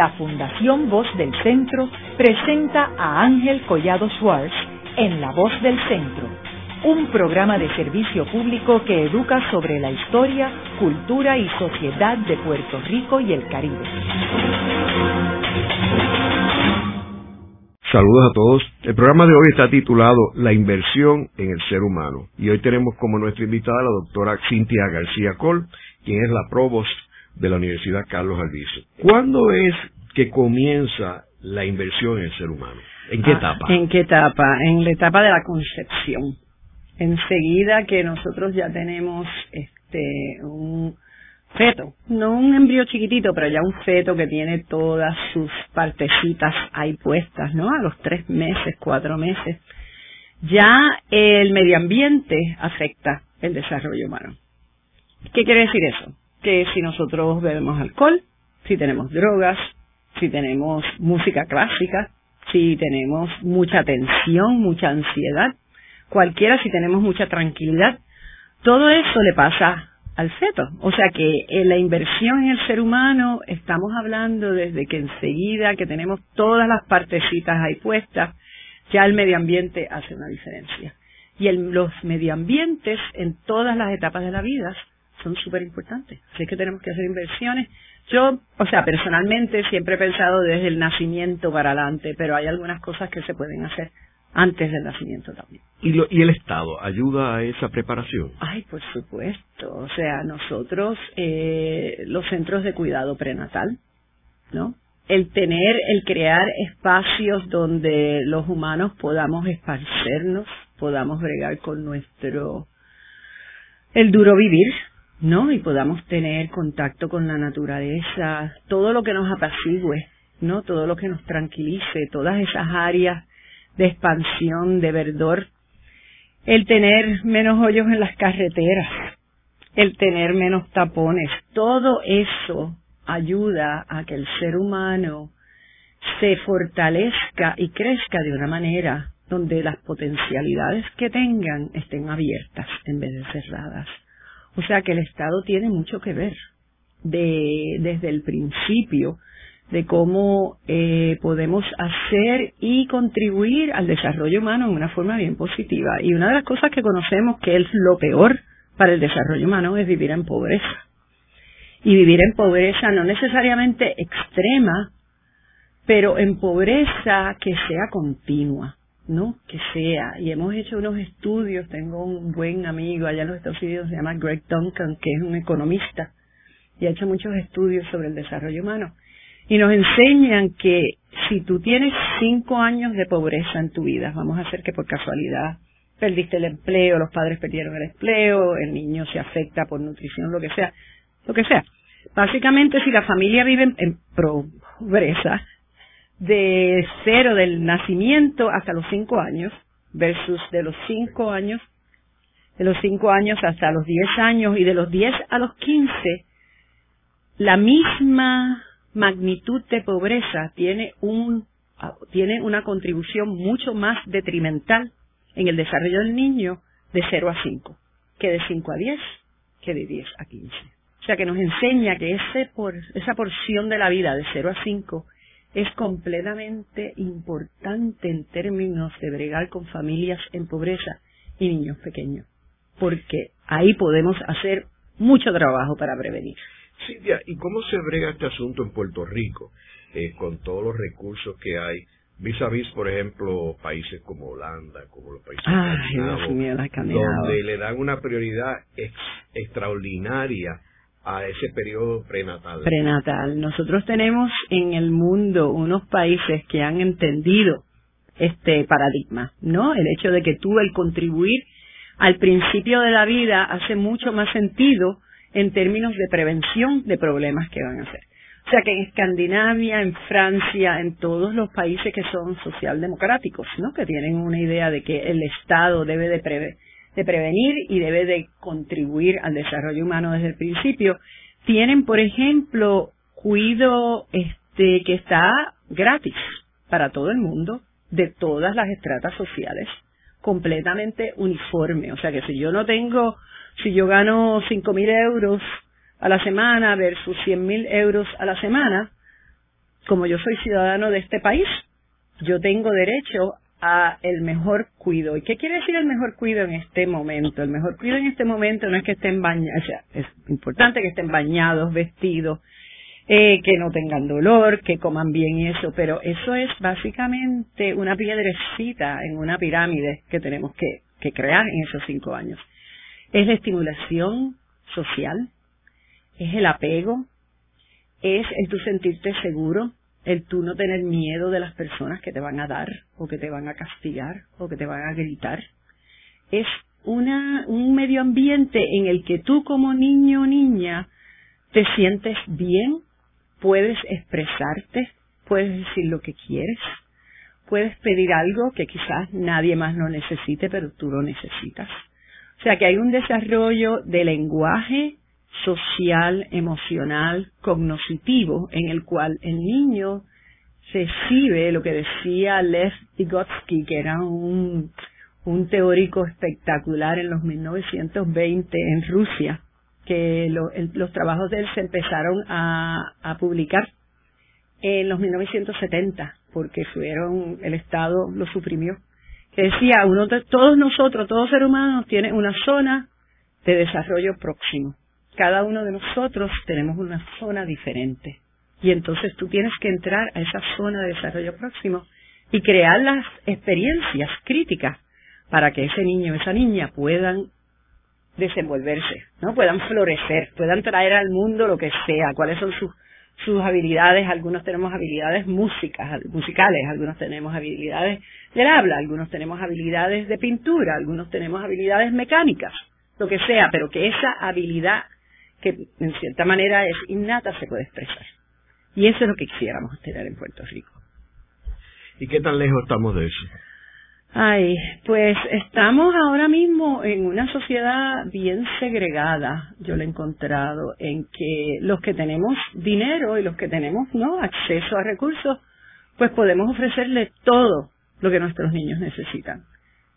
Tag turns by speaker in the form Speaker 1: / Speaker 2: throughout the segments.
Speaker 1: la Fundación Voz del Centro presenta a Ángel Collado Schwartz en La Voz del Centro, un programa de servicio público que educa sobre la historia, cultura y sociedad de Puerto Rico y el Caribe.
Speaker 2: Saludos a todos. El programa de hoy está titulado La inversión en el ser humano y hoy tenemos como nuestra invitada la doctora Cintia García Col, quien es la provost de la Universidad Carlos Albizu. ¿Cuándo es que comienza la inversión en el ser humano? ¿En qué ah, etapa?
Speaker 3: ¿En qué etapa? En la etapa de la concepción. Enseguida que nosotros ya tenemos este un feto, no un embrión chiquitito, pero ya un feto que tiene todas sus partecitas ahí puestas, ¿no? A los tres meses, cuatro meses, ya el medio ambiente afecta el desarrollo humano. ¿Qué quiere decir eso? Que si nosotros bebemos alcohol, si tenemos drogas, si tenemos música clásica, si tenemos mucha tensión, mucha ansiedad, cualquiera si tenemos mucha tranquilidad, todo eso le pasa al feto. O sea que en la inversión en el ser humano estamos hablando desde que enseguida que tenemos todas las partecitas ahí puestas, ya el medio ambiente hace una diferencia. Y el, los medioambientes en todas las etapas de la vida son súper importantes. Así que tenemos que hacer inversiones. Yo, o sea, personalmente siempre he pensado desde el nacimiento para adelante, pero hay algunas cosas que se pueden hacer antes del nacimiento también.
Speaker 2: ¿Y, lo, ¿Y el Estado ayuda a esa preparación?
Speaker 3: Ay, por supuesto. O sea, nosotros, eh, los centros de cuidado prenatal, ¿no? El tener, el crear espacios donde los humanos podamos esparcernos, podamos bregar con nuestro, el duro vivir, ¿no? Y podamos tener contacto con la naturaleza, todo lo que nos apacigüe, ¿no? Todo lo que nos tranquilice, todas esas áreas de expansión, de verdor, el tener menos hoyos en las carreteras, el tener menos tapones, todo eso ayuda a que el ser humano se fortalezca y crezca de una manera donde las potencialidades que tengan estén abiertas en vez de cerradas. O sea que el Estado tiene mucho que ver de, desde el principio de cómo eh, podemos hacer y contribuir al desarrollo humano en una forma bien positiva. Y una de las cosas que conocemos que es lo peor para el desarrollo humano es vivir en pobreza. Y vivir en pobreza no necesariamente extrema, pero en pobreza que sea continua, ¿no? Que sea. Y hemos hecho unos estudios, tengo un buen amigo allá en los Estados Unidos, se llama Greg Duncan, que es un economista, y ha hecho muchos estudios sobre el desarrollo humano y nos enseñan que si tú tienes cinco años de pobreza en tu vida, vamos a hacer que por casualidad perdiste el empleo, los padres perdieron el empleo, el niño se afecta por nutrición, lo que sea, lo que sea. Básicamente, si la familia vive en, pobreza, de cero del nacimiento hasta los cinco años, versus de los cinco años, de los cinco años hasta los diez años y de los diez a los quince, la misma magnitud de pobreza tiene un tiene una contribución mucho más detrimental en el desarrollo del niño de 0 a 5, que de 5 a 10, que de 10 a 15. O sea que nos enseña que ese por, esa porción de la vida de 0 a 5 es completamente importante en términos de bregar con familias en pobreza y niños pequeños, porque ahí podemos hacer mucho trabajo para prevenir.
Speaker 2: Silvia, ¿y cómo se brega este asunto en Puerto Rico eh, con todos los recursos que hay? Vis a vis, por ejemplo, países como Holanda, como los países donde le dan una prioridad extraordinaria a ese periodo prenatal.
Speaker 3: Prenatal. Nosotros tenemos en el mundo unos países que han entendido este paradigma, ¿no? El hecho de que tú el contribuir al principio de la vida hace mucho más sentido en términos de prevención de problemas que van a ser. O sea que en Escandinavia, en Francia, en todos los países que son socialdemocráticos, ¿no? que tienen una idea de que el Estado debe de, de prevenir y debe de contribuir al desarrollo humano desde el principio, tienen, por ejemplo, cuido este, que está gratis para todo el mundo, de todas las estratas sociales, completamente uniforme. O sea que si yo no tengo si yo gano cinco mil euros a la semana versus cien mil euros a la semana, como yo soy ciudadano de este país, yo tengo derecho a el mejor cuido. ¿Y qué quiere decir el mejor cuido en este momento? El mejor cuido en este momento no es que estén bañados, o sea, es importante que estén bañados, vestidos, eh, que no tengan dolor, que coman bien y eso, pero eso es básicamente una piedrecita en una pirámide que tenemos que, que crear en esos cinco años. Es la estimulación social, es el apego, es el tu sentirte seguro, el tú no tener miedo de las personas que te van a dar o que te van a castigar o que te van a gritar. Es una, un medio ambiente en el que tú como niño o niña te sientes bien, puedes expresarte, puedes decir lo que quieres, puedes pedir algo que quizás nadie más no necesite, pero tú lo necesitas. O sea que hay un desarrollo de lenguaje social, emocional, cognoscitivo, en el cual el niño recibe lo que decía Lev Vygotsky, que era un, un teórico espectacular en los 1920 en Rusia, que los trabajos de él se empezaron a, publicar en los 1970, porque fueron, el Estado lo suprimió. Que decía, uno todos nosotros, todo ser humano tiene una zona de desarrollo próximo. Cada uno de nosotros tenemos una zona diferente. Y entonces tú tienes que entrar a esa zona de desarrollo próximo y crear las experiencias críticas para que ese niño o esa niña puedan desenvolverse, ¿no? Puedan florecer, puedan traer al mundo lo que sea, cuáles son sus, sus habilidades, algunos tenemos habilidades músicas, musicales, algunos tenemos habilidades del habla, algunos tenemos habilidades de pintura, algunos tenemos habilidades mecánicas, lo que sea, pero que esa habilidad que en cierta manera es innata se puede expresar. Y eso es lo que quisiéramos tener en Puerto Rico.
Speaker 2: ¿Y qué tan lejos estamos de eso?
Speaker 3: Ay, pues estamos ahora mismo en una sociedad bien segregada, yo lo he encontrado, en que los que tenemos dinero y los que tenemos no acceso a recursos, pues podemos ofrecerle todo lo que nuestros niños necesitan.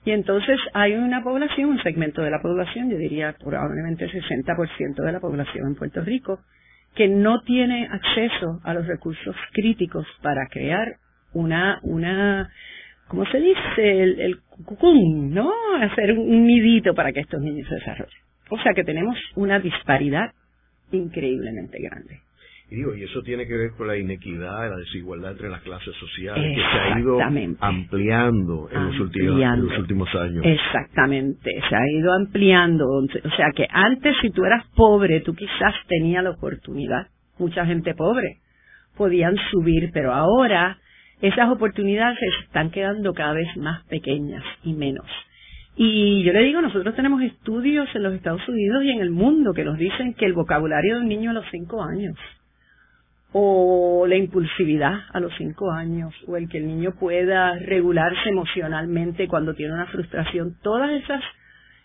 Speaker 3: Y entonces hay una población, un segmento de la población, yo diría probablemente el 60% de la población en Puerto Rico, que no tiene acceso a los recursos críticos para crear una, una ¿cómo se dice? El, el ¿no? Hacer un nidito para que estos niños se desarrollen. O sea que tenemos una disparidad increíblemente grande.
Speaker 2: Y digo, y eso tiene que ver con la inequidad, la desigualdad entre las clases sociales, que se ha ido ampliando en los, últimos, en los últimos años.
Speaker 3: Exactamente, se ha ido ampliando. O sea que antes si tú eras pobre, tú quizás tenías la oportunidad. Mucha gente pobre podían subir, pero ahora esas oportunidades se están quedando cada vez más pequeñas y menos. Y yo le digo, nosotros tenemos estudios en los Estados Unidos y en el mundo que nos dicen que el vocabulario de un niño a los cinco años, o la impulsividad a los cinco años, o el que el niño pueda regularse emocionalmente cuando tiene una frustración, todas esas,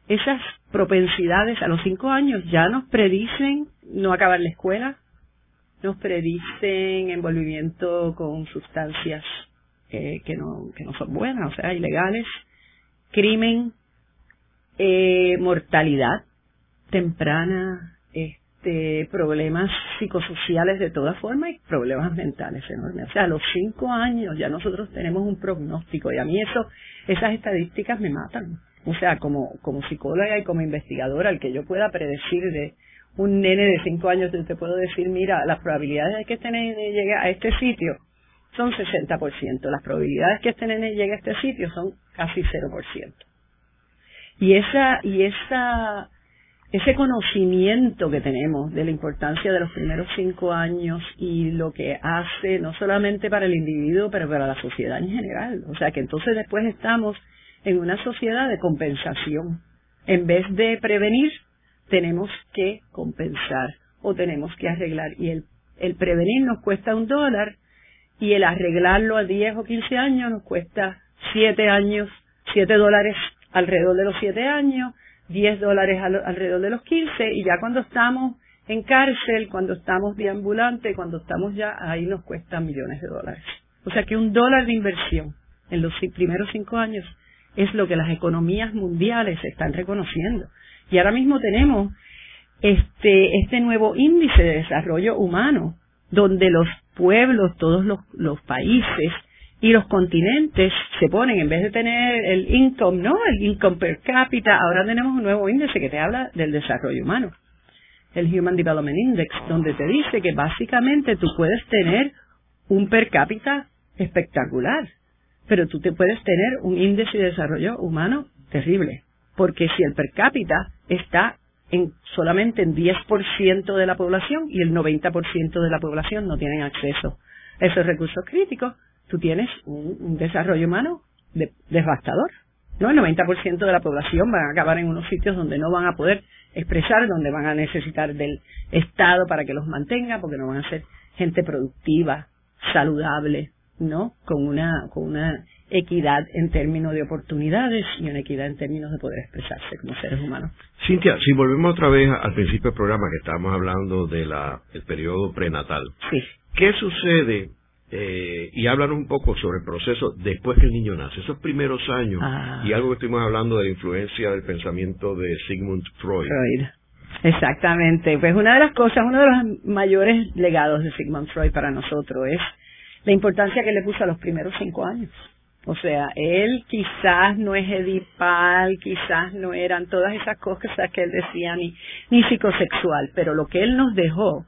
Speaker 3: esas propensidades a los cinco años ya nos predicen no acabar la escuela, nos predicen envolvimiento con sustancias eh, que, no, que no son buenas, o sea, ilegales, crimen, eh, mortalidad temprana, este, problemas psicosociales de todas formas y problemas mentales enormes. O sea, a los cinco años ya nosotros tenemos un pronóstico y a mí eso, esas estadísticas me matan. O sea, como, como psicóloga y como investigadora, el que yo pueda predecir de un nene de cinco años, te puedo decir, mira, las probabilidades de que este nene llegue a este sitio son 60%, las probabilidades de que este nene llegue a este sitio son casi 0%. Y esa, y esa, ese conocimiento que tenemos de la importancia de los primeros cinco años y lo que hace no solamente para el individuo, pero para la sociedad en general. O sea que entonces después estamos en una sociedad de compensación. En vez de prevenir, tenemos que compensar o tenemos que arreglar. Y el, el prevenir nos cuesta un dólar y el arreglarlo a 10 o 15 años nos cuesta 7 años, 7 dólares alrededor de los 7 años, 10 dólares alrededor de los 15 y ya cuando estamos en cárcel, cuando estamos deambulantes, cuando estamos ya, ahí nos cuesta millones de dólares. O sea que un dólar de inversión en los primeros cinco años es lo que las economías mundiales están reconociendo. Y ahora mismo tenemos este, este nuevo índice de desarrollo humano, donde los pueblos, todos los, los países y los continentes se ponen, en vez de tener el income, ¿no? El income per cápita, ahora tenemos un nuevo índice que te habla del desarrollo humano, el Human Development Index, donde te dice que básicamente tú puedes tener un per cápita espectacular, pero tú te puedes tener un índice de desarrollo humano terrible, porque si el per cápita está en solamente en 10% de la población y el 90% de la población no tienen acceso a esos recursos críticos, tú tienes un, desarrollo humano devastador. ¿no? El 90% de la población van a acabar en unos sitios donde no van a poder expresar, donde van a necesitar del Estado para que los mantenga, porque no van a ser gente productiva, saludable, ¿no? Con una, con una equidad en términos de oportunidades y una equidad en términos de poder expresarse como seres humanos.
Speaker 2: Cintia, si volvemos otra vez al principio del programa que estábamos hablando del periodo prenatal,
Speaker 3: sí.
Speaker 2: ¿qué sucede? Eh, y háblanos un poco sobre el proceso después que el niño nace, esos primeros años,
Speaker 3: Ah.
Speaker 2: y algo que estuvimos hablando de la influencia del pensamiento de Sigmund Freud.
Speaker 3: Freud. Exactamente. Pues una de las cosas, uno de los mayores legados de Sigmund Freud para nosotros es la importancia que le puso a los primeros cinco años. O sea, él quizás no es edipal, quizás no eran todas esas cosas que él decía, ni, ni psicosexual, pero lo que él nos dejó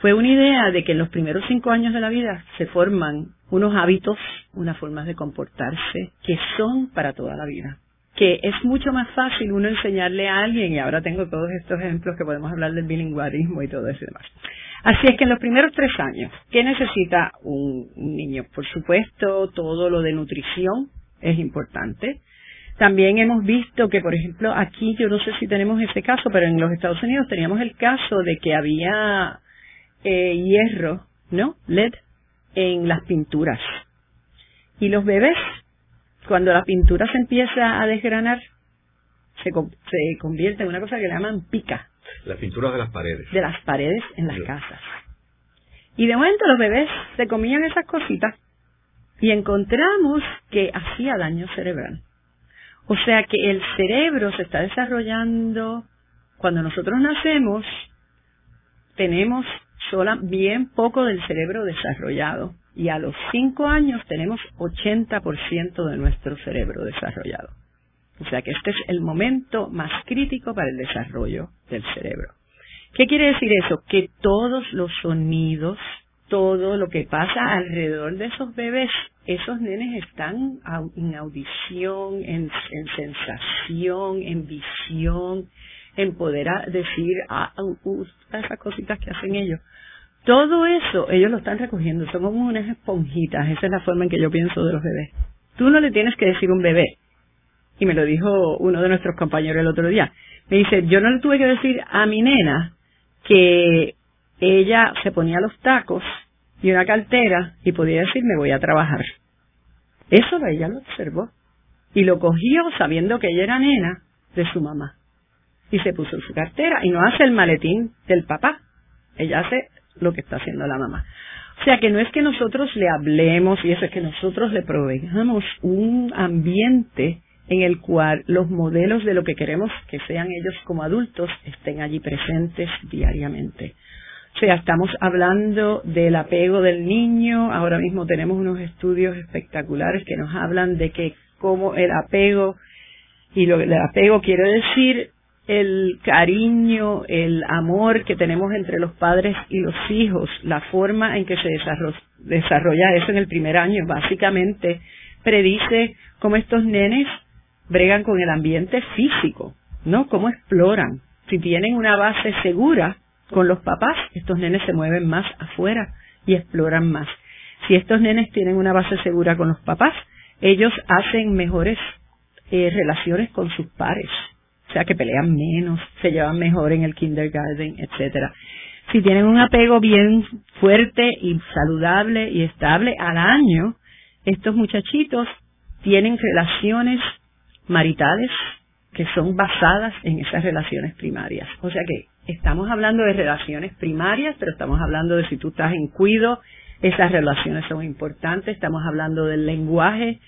Speaker 3: fue una idea de que en los primeros cinco años de la vida se forman unos hábitos, unas formas de comportarse que son para toda la vida. Que es mucho más fácil uno enseñarle a alguien, y ahora tengo todos estos ejemplos que podemos hablar del bilingüismo y todo eso y demás. Así es que en los primeros tres años, ¿qué necesita un, niño? Por supuesto, todo lo de nutrición es importante. También hemos visto que, por ejemplo, aquí yo no sé si tenemos ese caso, pero en los Estados Unidos teníamos el caso de que había eh, hierro, ¿no? LED en las pinturas. Y los bebés, cuando la pintura se empieza a desgranar, se, se convierte en una cosa que le llaman pica
Speaker 2: Las pinturas de las paredes.
Speaker 3: de las paredes en las casas. Y de momento los bebés se comían esas cositas y encontramos que hacía daño cerebral. O sea que el cerebro se está desarrollando, cuando nosotros nacemos, tenemos sola, bien poco del cerebro desarrollado. Y a los 5 años tenemos 80% de nuestro cerebro desarrollado. O sea que este es el momento más crítico para el desarrollo del cerebro. ¿Qué quiere decir eso? Que todos los sonidos, todo lo que pasa alrededor de esos bebés, esos nenes están en audición, en, en sensación, en visión, en poder decir ah, uh, uh, esas cositas que hacen ellos. Todo eso ellos lo están recogiendo, son como unas esponjitas, esa es la forma en que yo pienso de los bebés. Tú no le tienes que decir un bebé, y me lo dijo uno de nuestros compañeros el otro día. Me dice, yo no le tuve que decir a mi nena que ella se ponía los tacos y una cartera y podía decir me voy a trabajar. Eso ella lo observó y lo cogió sabiendo que ella era nena de su mamá y se puso su cartera y no hace el maletín del papá, ella hace lo que está haciendo la mamá. O sea que no es que nosotros le hablemos y eso es que nosotros le proveamos un ambiente en el cual los modelos de lo que queremos que sean ellos como adultos estén allí presentes diariamente. O sea, estamos hablando del apego del niño, ahora mismo tenemos unos estudios espectaculares que nos hablan de que como el apego, y lo, el apego quiere decir el cariño, el amor que tenemos entre los padres y los hijos, la forma en que se desarrolla, eso en el primer año, básicamente predice cómo estos nenes bregan con el ambiente físico, ¿no? Cómo exploran. Si tienen una base segura con los papás, estos nenes se mueven más afuera y exploran más. Si estos nenes tienen una base segura con los papás, ellos hacen mejores eh, relaciones con sus pares. Sea, que pelean menos, se llevan mejor en el kindergarten, etcétera. Si tienen un apego bien fuerte y saludable y estable al año, estos muchachitos tienen relaciones maritales que son basadas en esas relaciones primarias. O sea que estamos hablando de relaciones primarias, pero estamos hablando de si tú estás en cuido, esas relaciones son importantes, estamos hablando del lenguaje,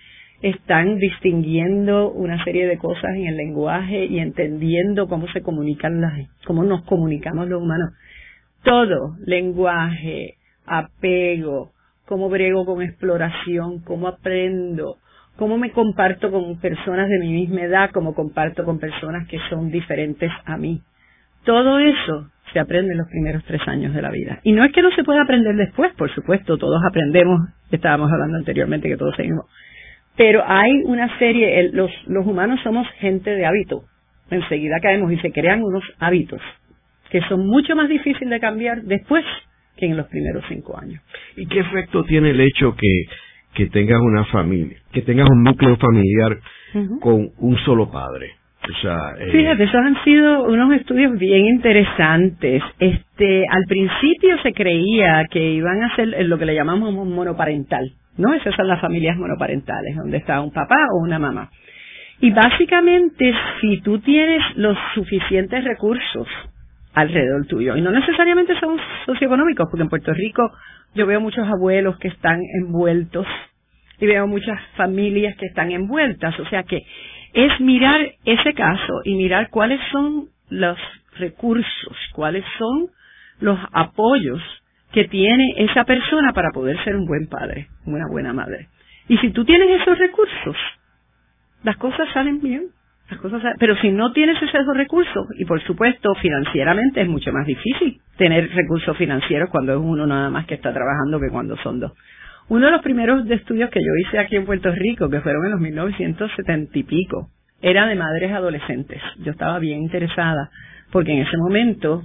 Speaker 3: están distinguiendo una serie de cosas en el lenguaje y entendiendo cómo se comunican las, cómo nos comunicamos los humanos. Todo, lenguaje, apego, cómo brego con exploración, cómo aprendo, cómo me comparto con personas de mi misma edad, cómo comparto con personas que son diferentes a mí. Todo eso se aprende en los primeros tres años de la vida. Y no es que no se pueda aprender después, por supuesto, todos aprendemos, estábamos hablando anteriormente que todos seguimos. Pero hay una serie, los, los humanos somos gente de hábito. Enseguida caemos y se crean unos hábitos que son mucho más difíciles de cambiar después que en los primeros cinco años.
Speaker 2: ¿Y qué efecto tiene el hecho que, que tengas una familia, que tengas un núcleo familiar con un solo padre?
Speaker 3: Eh, Fíjate, esos han sido unos estudios bien interesantes. Este, al principio se creía que iban a ser lo que le llamamos monoparental, ¿no? Esas son las familias monoparentales, donde está un papá o una mamá. Y básicamente, si tú tienes los suficientes recursos alrededor tuyo, y no necesariamente son socioeconómicos, porque en Puerto Rico yo veo muchos abuelos que están envueltos y veo muchas familias que están envueltas, o sea que es mirar ese caso y mirar cuáles son los recursos, cuáles son los apoyos que tiene esa persona para poder ser un buen padre, una buena madre. Y si tú tienes esos recursos, las cosas salen bien. Las cosas pero si no tienes esos recursos, y por supuesto financieramente es mucho más difícil tener recursos financieros cuando es uno nada más que está trabajando que cuando son dos. Uno de los primeros estudios que yo hice aquí en Puerto Rico, que fueron en los 1970 y pico, era de madres adolescentes. Yo estaba bien interesada porque en ese momento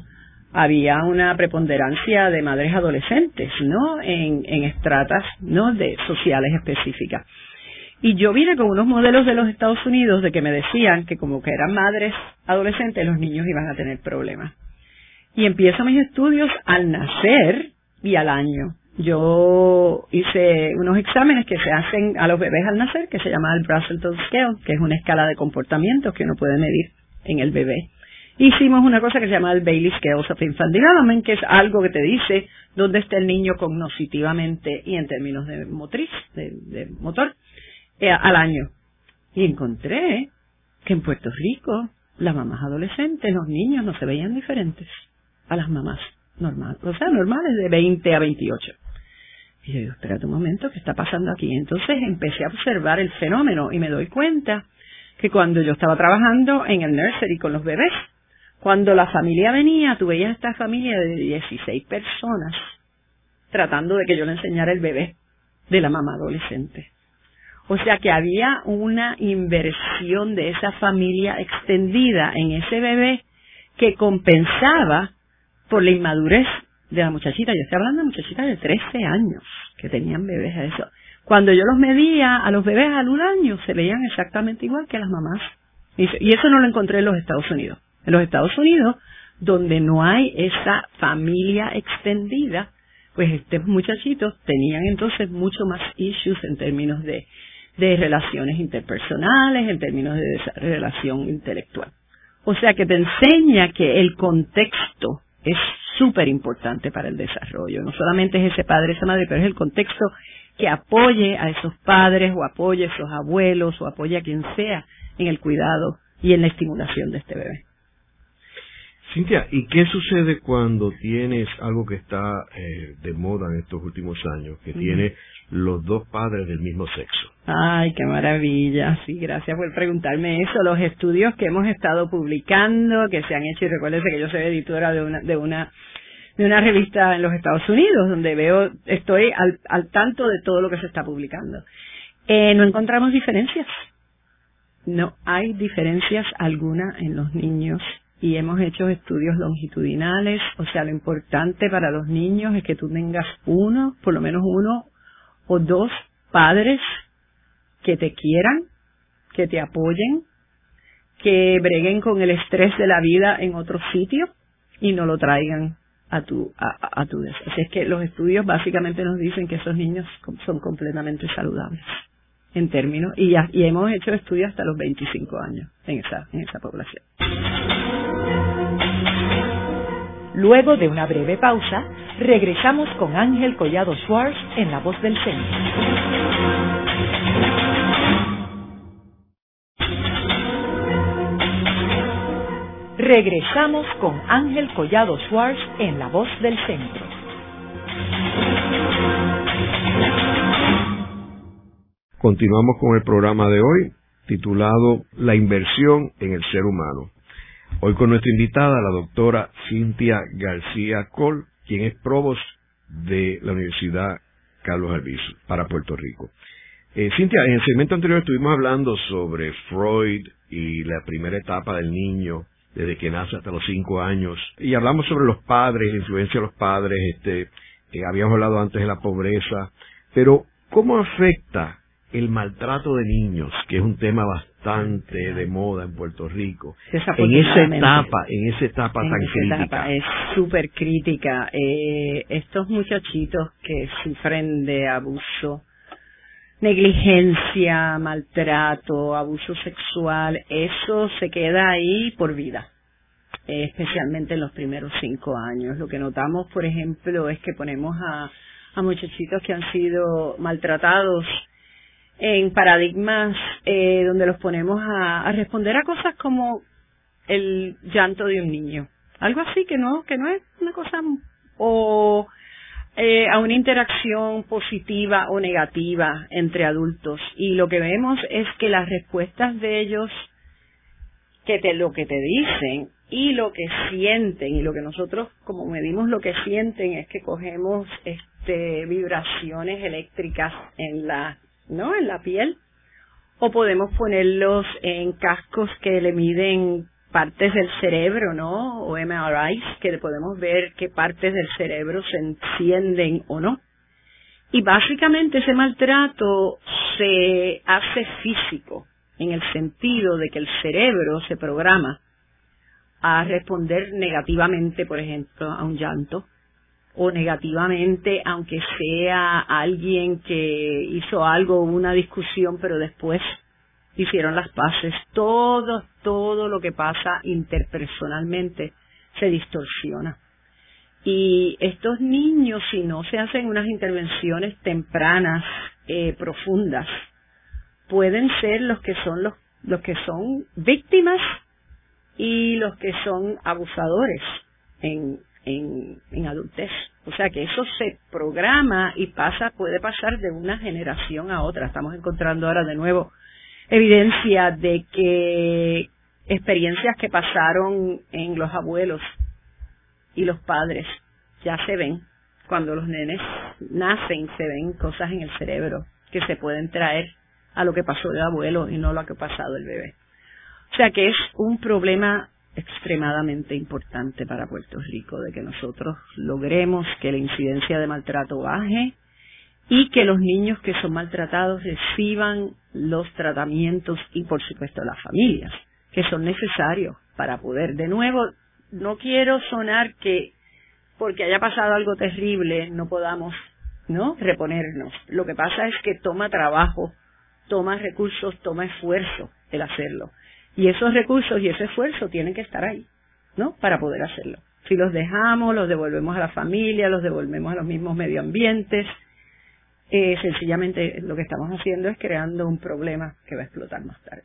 Speaker 3: había una preponderancia de madres adolescentes, ¿no? En, estratas, ¿no? De sociales específicas. Y yo vine con unos modelos de los Estados Unidos de que me decían que como que eran madres adolescentes, los niños iban a tener problemas. Y empiezo mis estudios al nacer y al año yo hice unos exámenes que se hacen a los bebés al nacer, que se llama el Brazelton Scale, que es una escala de comportamientos que uno puede medir en el bebé. Hicimos una cosa que se llama el Bailey Scales of Infant Development, que es algo que te dice dónde está el niño cognitivamente y en términos de motriz, de, motor, eh, al año. Y encontré que en Puerto Rico las mamás adolescentes, los niños no se veían diferentes a las mamás normales, o sea, normales de 20 a 28. Y yo digo, espérate un momento, ¿qué está pasando aquí? Entonces empecé a observar el fenómeno y me doy cuenta que cuando yo estaba trabajando en el nursery con los bebés, cuando la familia venía, tú veías esta familia de 16 personas tratando de que yo le enseñara el bebé de la mamá adolescente. O sea que había una inversión de esa familia extendida en ese bebé que compensaba por la inmadurez de la muchachita, yo estoy hablando de muchachitas de 13 años que tenían bebés a eso. Cuando yo los medía a los bebés al un año, se veían exactamente igual que las mamás. Y eso no lo encontré en los Estados Unidos. En los Estados Unidos, donde no hay esa familia extendida, pues estos muchachitos tenían entonces mucho más issues en términos de, relaciones interpersonales, en términos de relación intelectual. O sea que te enseña que el contexto es súper importante para el desarrollo. No solamente es ese padre, esa madre, pero es el contexto que apoye a esos padres o apoye a esos abuelos o apoye a quien sea en el cuidado y en la estimulación de este bebé.
Speaker 2: Cintia, ¿y qué sucede cuando tienes algo que está eh, de moda en estos últimos años, que tiene los dos padres del mismo sexo?
Speaker 3: Ay, qué maravilla. Sí, gracias por preguntarme eso. Los estudios que hemos estado publicando, que se han hecho, y recuérdense que yo soy editora de una, de una, de una revista en los Estados Unidos, donde veo, estoy al, al tanto de todo lo que se está publicando. Eh, no encontramos diferencias. No hay diferencias alguna en los niños y hemos hecho estudios longitudinales, o sea, lo importante para los niños es que tú tengas uno, por lo menos uno o dos padres que te quieran, que te apoyen, que breguen con el estrés de la vida en otro sitio y no lo traigan a tu a, tu Así es que los estudios básicamente nos dicen que esos niños son completamente saludables en términos y, ya, y hemos hecho estudios hasta los 25 años en esa en esa población.
Speaker 1: Luego de una breve pausa, regresamos con Ángel Collado Schwartz en La Voz del Centro. Regresamos con Ángel Collado Schwartz en La Voz del Centro.
Speaker 2: Continuamos con el programa de hoy titulado La inversión en el ser humano. Hoy con nuestra invitada, la doctora Cintia García Col, quien es provost de la Universidad Carlos Albizu para Puerto Rico. Eh, Cintia, en el segmento anterior estuvimos hablando sobre Freud y la primera etapa del niño, desde que nace hasta los cinco años, y hablamos sobre los padres, la influencia de los padres, este, eh, habíamos hablado antes de la pobreza, pero ¿cómo afecta el maltrato de niños, que es un tema bastante de moda en Puerto Rico, en esa etapa, en esa etapa tan crítica.
Speaker 3: es súper crítica. Eh, estos muchachitos que sufren de abuso, negligencia, maltrato, abuso sexual, eso se queda ahí por vida, eh, especialmente en los primeros cinco años. Lo que notamos, por ejemplo, es que ponemos a, a muchachitos que han sido maltratados en paradigmas eh, donde los ponemos a, responder a cosas como el llanto de un niño, algo así que no que no es una cosa o eh, a una interacción positiva o negativa entre adultos. Y lo que vemos es que las respuestas de ellos que te lo que te dicen y lo que sienten y lo que nosotros como medimos lo que sienten es que cogemos este vibraciones eléctricas en la ¿no? En la piel. O podemos ponerlos en cascos que le miden partes del cerebro, ¿no? O MRIs, que podemos ver qué partes del cerebro se encienden o no. Y básicamente ese maltrato se hace físico, en el sentido de que el cerebro se programa a responder negativamente, por ejemplo, a un llanto, o negativamente, aunque sea alguien que hizo algo, una discusión, pero después hicieron las paces. Todo, todo lo que pasa interpersonalmente se distorsiona. Y estos niños, si no se hacen unas intervenciones tempranas, eh, profundas, pueden ser los que son los, los que son víctimas y los que son abusadores en, en, en adultez. O sea que eso se programa y pasa, puede pasar de una generación a otra. Estamos encontrando ahora de nuevo evidencia de que experiencias que pasaron en los abuelos y los padres ya se ven. Cuando los nenes nacen se ven cosas en el cerebro que se pueden traer a lo que pasó el abuelo y no a lo que ha pasado el bebé. O sea que es un problema extremadamente importante para Puerto Rico, de que nosotros logremos que la incidencia de maltrato baje y que los niños que son maltratados reciban los tratamientos y por supuesto las familias que son necesarios para poder. De nuevo no quiero sonar que porque haya pasado algo terrible no podamos no reponernos. Lo que pasa es que toma trabajo toma recursos toma esfuerzo el hacerlo y esos recursos y ese esfuerzo tienen que estar ahí, ¿no? Para poder hacerlo. Si los dejamos, los devolvemos a la familia, los devolvemos a los mismos medioambientes, eh, sencillamente lo que estamos haciendo es creando un problema que va a explotar más tarde.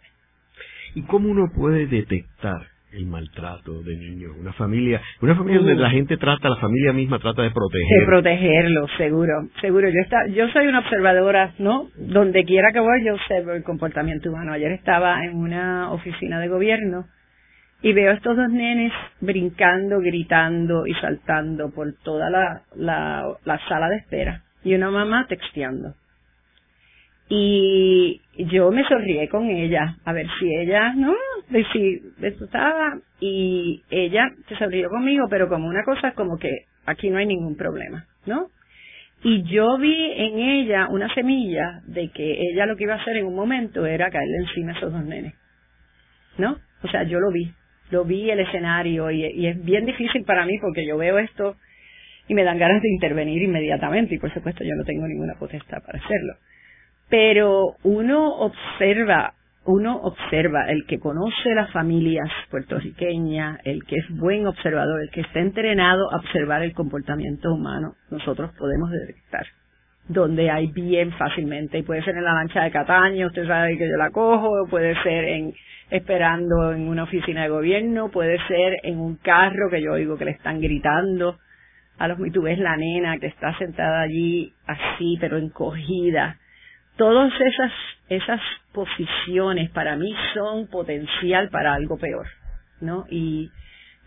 Speaker 2: ¿Y cómo uno puede detectar el maltrato de niños. Una familia, una familia donde la gente trata, la familia misma trata de proteger.
Speaker 3: De protegerlos, seguro, seguro. Yo está, yo soy una observadora, ¿no? Donde quiera que voy, yo observo el comportamiento humano. Ayer estaba en una oficina de gobierno y veo a estos dos nenes brincando, gritando y saltando por toda la, la, la sala de espera y una mamá texteando y yo me sonrié con ella a ver si ella no de si estaba y ella se sonrió conmigo pero como una cosa como que aquí no hay ningún problema no y yo vi en ella una semilla de que ella lo que iba a hacer en un momento era caerle encima a esos dos nenes no o sea yo lo vi lo vi el escenario y, y es bien difícil para mí porque yo veo esto y me dan ganas de intervenir inmediatamente y por supuesto yo no tengo ninguna potestad para hacerlo pero uno observa, uno observa, el que conoce las familias puertorriqueñas, el que es buen observador, el que está entrenado a observar el comportamiento humano, nosotros podemos detectar donde hay bien fácilmente, y puede ser en la lancha de Cataño, usted sabe que yo la cojo, puede ser en esperando en una oficina de gobierno, puede ser en un carro que yo oigo que le están gritando a los y tú ves la nena que está sentada allí así pero encogida todas esas, esas posiciones para mí son potencial para algo peor, ¿no? Y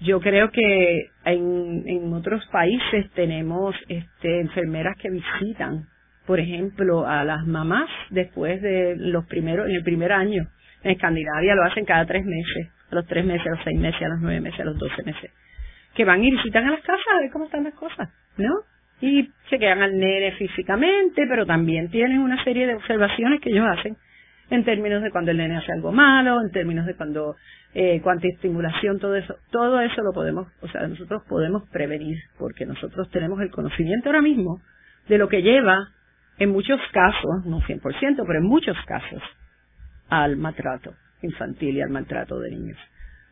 Speaker 3: yo creo que en, en otros países tenemos este, enfermeras que visitan, por ejemplo, a las mamás después de los primeros, en el primer año. En Escandinavia lo hacen cada tres meses, a los tres meses, a los seis meses, a los nueve meses, a los doce meses, que van y visitan a las casas a ver cómo están las cosas, ¿no? Y se quedan al nene físicamente, pero también tienen una serie de observaciones que ellos hacen en términos de cuando el nene hace algo malo, en términos de cuando eh, cuánta estimulación, todo eso, todo eso lo podemos, o sea, nosotros podemos prevenir, porque nosotros tenemos el conocimiento ahora mismo de lo que lleva, en muchos casos, no 100%, pero en muchos casos, al maltrato infantil y al maltrato de niños.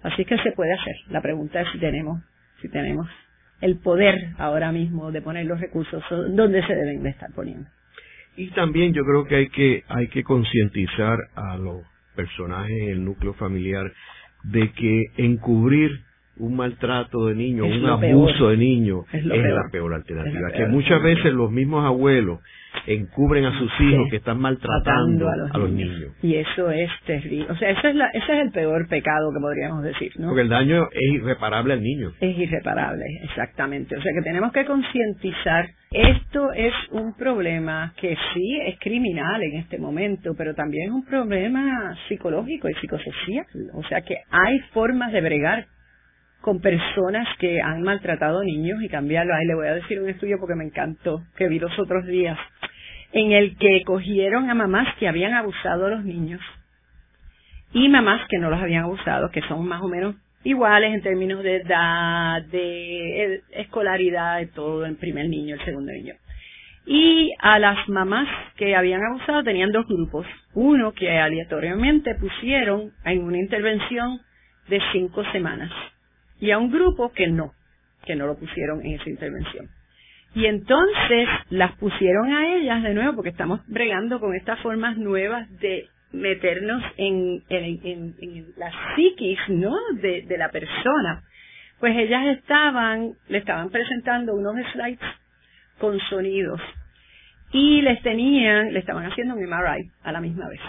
Speaker 3: Así que se puede hacer. La pregunta es si tenemos, si tenemos el poder ahora mismo de poner los recursos donde se deben de estar poniendo.
Speaker 2: Y también yo creo que hay que hay que concientizar a los personajes en el núcleo familiar de que encubrir un maltrato de niño, un abuso de niño, es, la peor alternativa. que muchas veces los mismos abuelos encubren a sus hijos que están maltratando a los, niños.
Speaker 3: Y eso es terrible. O sea, ese es, la, ese es el peor pecado que podríamos decir, ¿no?
Speaker 2: Porque el daño es irreparable al niño.
Speaker 3: Es irreparable, exactamente. O sea, que tenemos que concientizar. Esto es un problema que sí es criminal en este momento, pero también es un problema psicológico y psicosocial. O sea, que hay formas de bregar con personas que han maltratado niños y cambiarlo. Ahí le voy a decir un estudio porque me encantó, que vi los otros días, en el que cogieron a mamás que habían abusado a los niños y mamás que no los habían abusado, que son más o menos iguales en términos de edad, de escolaridad, de todo, el primer niño, el segundo niño. Y a las mamás que habían abusado tenían dos grupos. Uno que aleatoriamente pusieron en una intervención de cinco semanas y a un grupo que no, que no lo pusieron en esa intervención. Y entonces las pusieron a ellas de nuevo, porque estamos bregando con estas formas nuevas de meternos en, la psiquis, ¿no? De, de la persona. Pues ellas estaban, le estaban presentando unos slides con sonidos y les tenían, le estaban haciendo un MRI a la misma vez.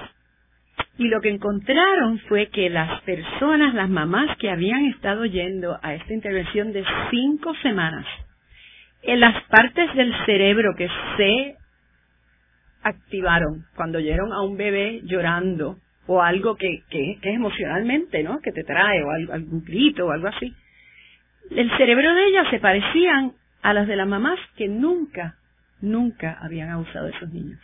Speaker 3: Y lo que encontraron fue que las personas, las mamás que habían estado yendo a esta intervención de cinco semanas, en las partes del cerebro que se activaron cuando oyeron a un bebé llorando o algo que, que, es emocionalmente, ¿no? Que te trae o algo, algún grito o algo así. El cerebro de ellas se parecían a las de las mamás que nunca, nunca habían abusado de esos niños.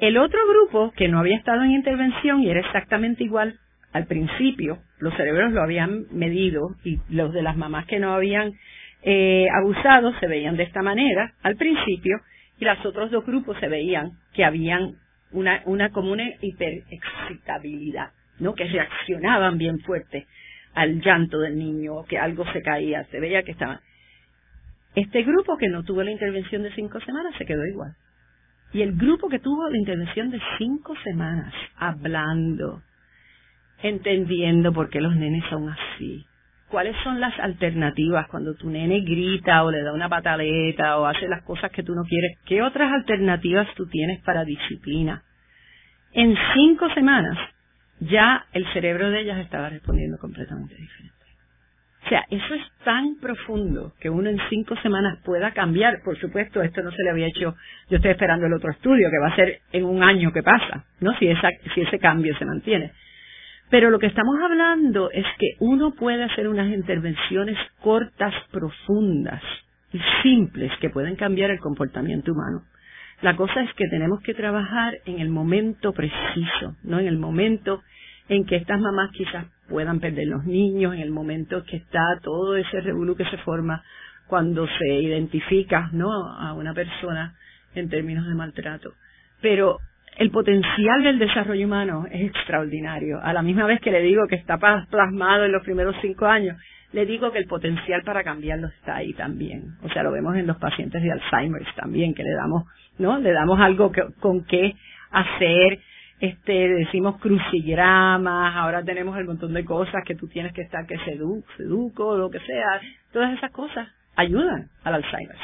Speaker 3: El otro grupo que no había estado en intervención y era exactamente igual al principio, los cerebros lo habían medido y los de las mamás que no habían eh, abusado se veían de esta manera al principio y los otros dos grupos se veían que habían una, una como una hiperexcitabilidad, ¿no? Que reaccionaban bien fuerte al llanto del niño, que algo se caía, se veía que estaban. Este grupo que no tuvo la intervención de cinco semanas se quedó igual. Y el grupo que tuvo la intervención de cinco semanas, hablando, entendiendo por qué los nenes son así. ¿Cuáles son las alternativas cuando tu nene grita o le da una pataleta o hace las cosas que tú no quieres? ¿Qué otras alternativas tú tienes para disciplina? En cinco semanas ya el cerebro de ellas estaba respondiendo completamente diferente. O sea, eso es tan profundo que uno en cinco semanas pueda cambiar. Por supuesto, esto no se le había hecho. Yo estoy esperando el otro estudio, que va a ser en un año que pasa, ¿no? Si, esa, si ese cambio se mantiene. Pero lo que estamos hablando es que uno puede hacer unas intervenciones cortas, profundas y simples que pueden cambiar el comportamiento humano. La cosa es que tenemos que trabajar en el momento preciso, ¿no? En el momento en que estas mamás quizás puedan perder los niños, en el momento que está todo ese revuelo que se forma cuando se identifica ¿no? a una persona en términos de maltrato. Pero el potencial del desarrollo humano es extraordinario. A la misma vez que le digo que está plasmado en los primeros cinco años, le digo que el potencial para cambiarlo está ahí también. O sea, lo vemos en los pacientes de Alzheimer también, que le damos, ¿no? Le damos algo con qué hacer, este, decimos crucigramas, ahora tenemos el montón de cosas que tú tienes que estar, que se, seduco, lo que sea, todas esas cosas ayudan al Alzheimer.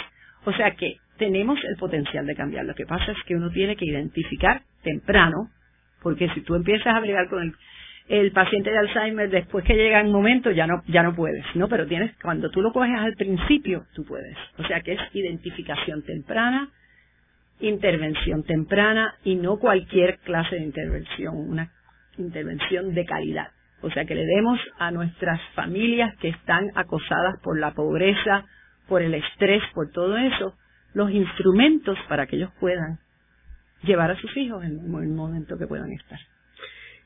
Speaker 3: O sea que tenemos el potencial de cambiar. Lo que pasa es que uno tiene que identificar temprano, porque si tú empiezas a bregar con el, paciente de Alzheimer después que llega un momento ya no ya no puedes, ¿no? Pero tienes cuando tú lo coges al principio, tú puedes. O sea que es identificación temprana, intervención temprana y no cualquier clase de intervención, una intervención de calidad. O sea que le demos a nuestras familias que están acosadas por la pobreza, por el estrés, por todo eso, los instrumentos para que ellos puedan llevar a sus hijos en el momento que puedan estar.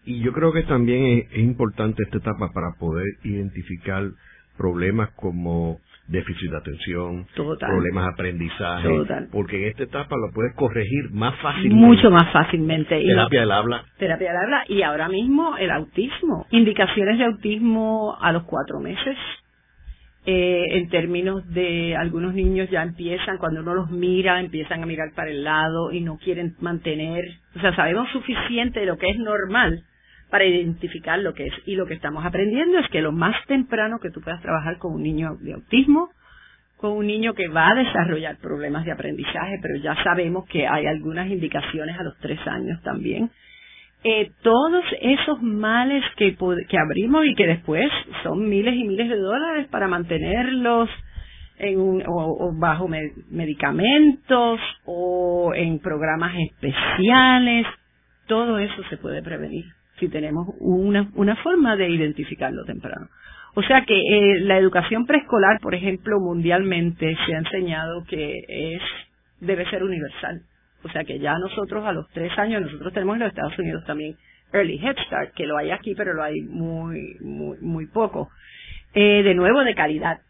Speaker 2: Y yo creo que también es, importante esta etapa para poder identificar problemas como déficit de atención, problemas de aprendizaje, porque en esta etapa lo puedes corregir más fácilmente.
Speaker 3: Mucho más fácilmente.
Speaker 2: Terapia del habla.
Speaker 3: Terapia del habla y ahora mismo el autismo. Indicaciones de autismo a los cuatro meses, eh, en términos de algunos niños ya empiezan, cuando uno los mira, empiezan a mirar para el lado y no quieren mantener, o sea, sabemos suficiente de lo que es normal para identificar lo que es. Y lo que estamos aprendiendo es que lo más temprano que tú puedas trabajar con un niño de autismo, con un niño que va a desarrollar problemas de aprendizaje, pero ya sabemos que hay algunas indicaciones a los tres años también, eh, todos esos males que, abrimos y que después son miles y miles de dólares para mantenerlos en un, o, bajo medicamentos o en programas especiales, todo eso se puede prevenir si tenemos una, una forma de identificarlo temprano. O sea que eh, la educación preescolar, por ejemplo, mundialmente se ha enseñado que es debe ser universal. O sea que ya nosotros a los tres años, nosotros tenemos en los Estados Unidos también Early Head Start, que lo hay aquí, pero lo hay muy, muy, muy poco. Eh, de nuevo, de calidad.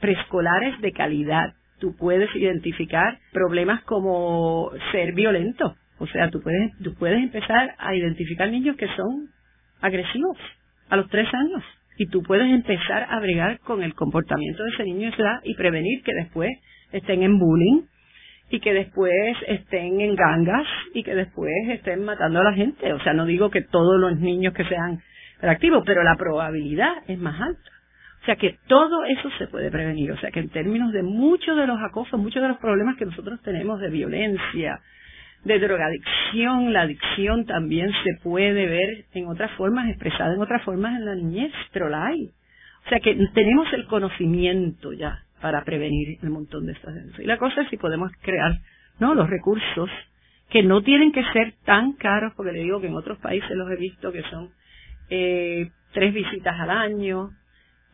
Speaker 3: preescolares de calidad. Tú puedes identificar problemas como ser violento. O sea, tú puedes, tú puedes empezar a identificar niños que son agresivos a los tres años. Y tú puedes empezar a bregar con el comportamiento de ese niño y prevenir que después estén en bullying, y que después estén en gangas y que después estén matando a la gente. O sea, no digo que todos los niños que sean reactivos, pero la probabilidad es más alta. O sea que todo eso se puede prevenir. O sea que en términos de muchos de los acosos, muchos de los problemas que nosotros tenemos de violencia, de drogadicción, la adicción también se puede ver en otras formas, expresada en otras formas en la niñez, pero la hay. O sea que tenemos el conocimiento ya para prevenir el montón de estas cosas. Y la cosa es si podemos crear no los recursos que no tienen que ser tan caros, porque le digo que en otros países los he visto que son eh, tres visitas al año,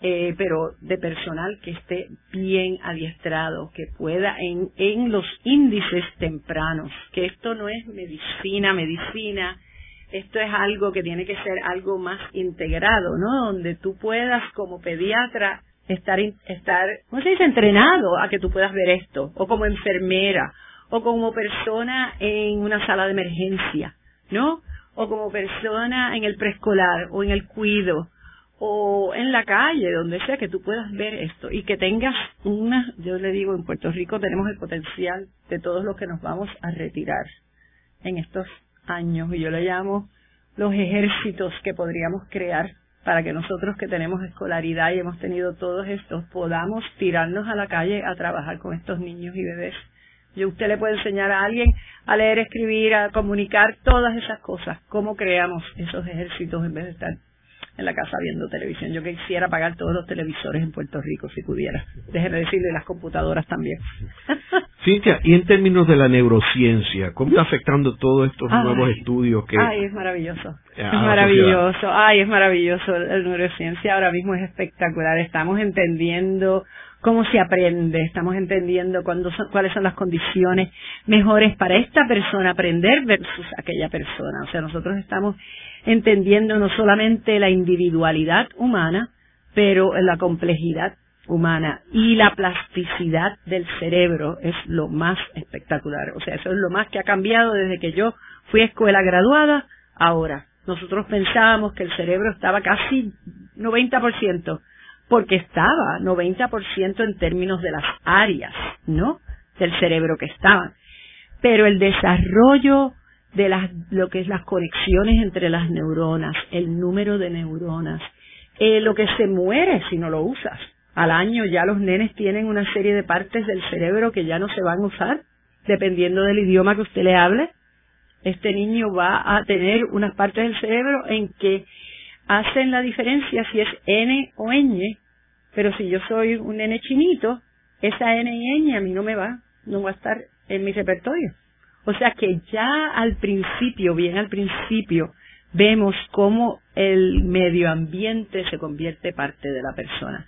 Speaker 3: eh, pero de personal que esté bien adiestrado, que pueda en, en los índices tempranos, que esto no es medicina, medicina, esto es algo que tiene que ser algo más integrado, ¿no? Donde tú puedas como pediatra estar, estar, ¿cómo se dice? Entrenado a que tú puedas ver esto, o como enfermera, o como persona en una sala de emergencia, ¿no? O como persona en el preescolar, o en el cuido, o en la calle, donde sea que tú puedas ver esto y que tengas una, yo le digo, en Puerto Rico tenemos el potencial de todos los que nos vamos a retirar en estos años, y yo le llamo los ejércitos que podríamos crear para que nosotros que tenemos escolaridad y hemos tenido todos estos podamos tirarnos a la calle a trabajar con estos niños y bebés. Yo usted le puede enseñar a alguien a leer, escribir, a comunicar todas esas cosas. ¿Cómo creamos esos ejércitos en vez de estar en la casa viendo televisión. Yo quisiera pagar todos los televisores en Puerto Rico si pudiera. Déjeme decirle las computadoras también.
Speaker 2: Cintia, y en términos de la neurociencia, ¿cómo está afectando todos estos nuevos estudios que...
Speaker 3: Ay, es maravilloso. Es maravilloso. Ay, es maravilloso. La neurociencia ahora mismo es espectacular. Estamos entendiendo cómo se aprende, estamos entendiendo cuándo son, cuáles son las condiciones mejores para esta persona aprender versus aquella persona. O sea, nosotros estamos entendiendo no solamente la individualidad humana, pero la complejidad humana y la plasticidad del cerebro es lo más espectacular. O sea, eso es lo más que ha cambiado desde que yo fui a escuela graduada ahora. Nosotros pensábamos que el cerebro estaba casi 90%, porque estaba 90% en términos de las áreas, ¿no? Del cerebro que estaban. Pero el desarrollo de las, lo que es las conexiones entre las neuronas, el número de neuronas, eh, lo que se muere si no lo usas. al año ya los nenes tienen una serie de partes del cerebro que ya no se van a usar, dependiendo del idioma que usted le hable. Este niño va a tener unas partes del cerebro en que hacen la diferencia si es N o ñ, pero si yo soy un nene chinito, esa N y ñ a mí no me va, no va a estar en mi repertorio. O sea que ya al principio, bien al principio, vemos cómo el medio ambiente se convierte parte de la persona.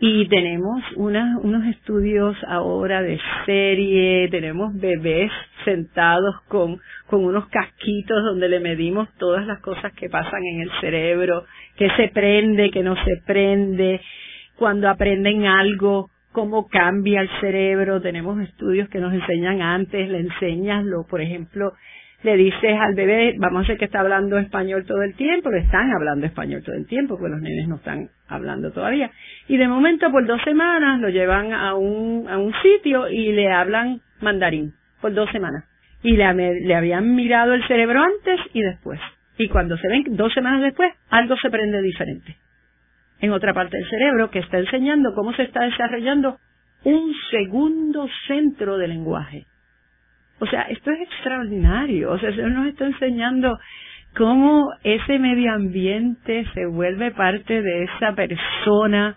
Speaker 3: Y tenemos unos estudios ahora de serie, tenemos bebés sentados con, con unos casquitos donde le medimos todas las cosas que pasan en el cerebro, que se prende, que no se prende, cuando aprenden algo, cómo cambia el cerebro. Tenemos estudios que nos enseñan antes, le enseñas lo, por ejemplo, le dices al bebé, vamos a hacer que está hablando español todo el tiempo, le están hablando español todo el tiempo, porque los nenes no están hablando todavía. Y de momento, por dos semanas, lo llevan a un, a un sitio y le hablan mandarín, por dos semanas. Y le, habían mirado el cerebro antes y después. Y cuando se ven dos semanas después, algo se prende diferente. En otra parte del cerebro que está enseñando cómo se está desarrollando un segundo centro de lenguaje o sea, esto es extraordinario. O sea, se nos está enseñando cómo ese medio ambiente se vuelve parte de esa persona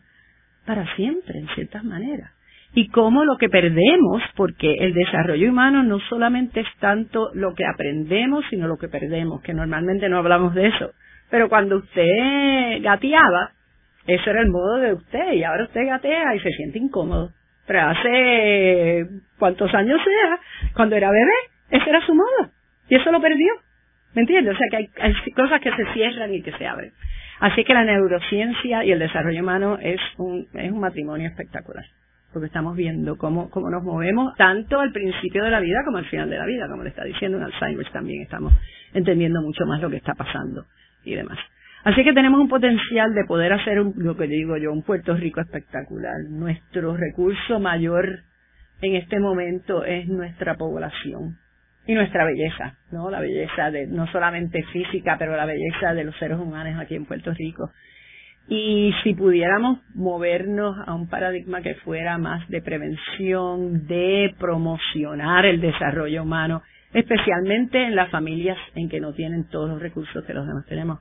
Speaker 3: para siempre, en ciertas maneras. Y cómo lo que perdemos, porque el desarrollo humano no solamente es tanto lo que aprendemos, sino lo que perdemos, que normalmente no hablamos de eso. Pero cuando usted gateaba, eso era el modo de usted, y ahora usted gatea y se siente incómodo pero hace cuantos años sea, cuando era bebé, ese era su modo. Y eso lo perdió. ¿Me entiendes? O sea que hay, hay, cosas que se cierran y que se abren. Así que la neurociencia y el desarrollo humano es un, es un matrimonio espectacular. Porque estamos viendo cómo, nos movemos tanto al principio de la vida como al final de la vida. Como le está diciendo en Alzheimer también estamos entendiendo mucho más lo que está pasando y demás. Así que tenemos un potencial de poder hacer lo que digo yo, un Puerto Rico espectacular. Nuestro recurso mayor en este momento es nuestra población y nuestra belleza, ¿no? La belleza de, no solamente física, pero la belleza de los seres humanos aquí en Puerto Rico. Y si pudiéramos movernos a un paradigma que fuera más de prevención, de promocionar el desarrollo humano, especialmente en las familias en que no tienen todos los recursos que los demás tenemos,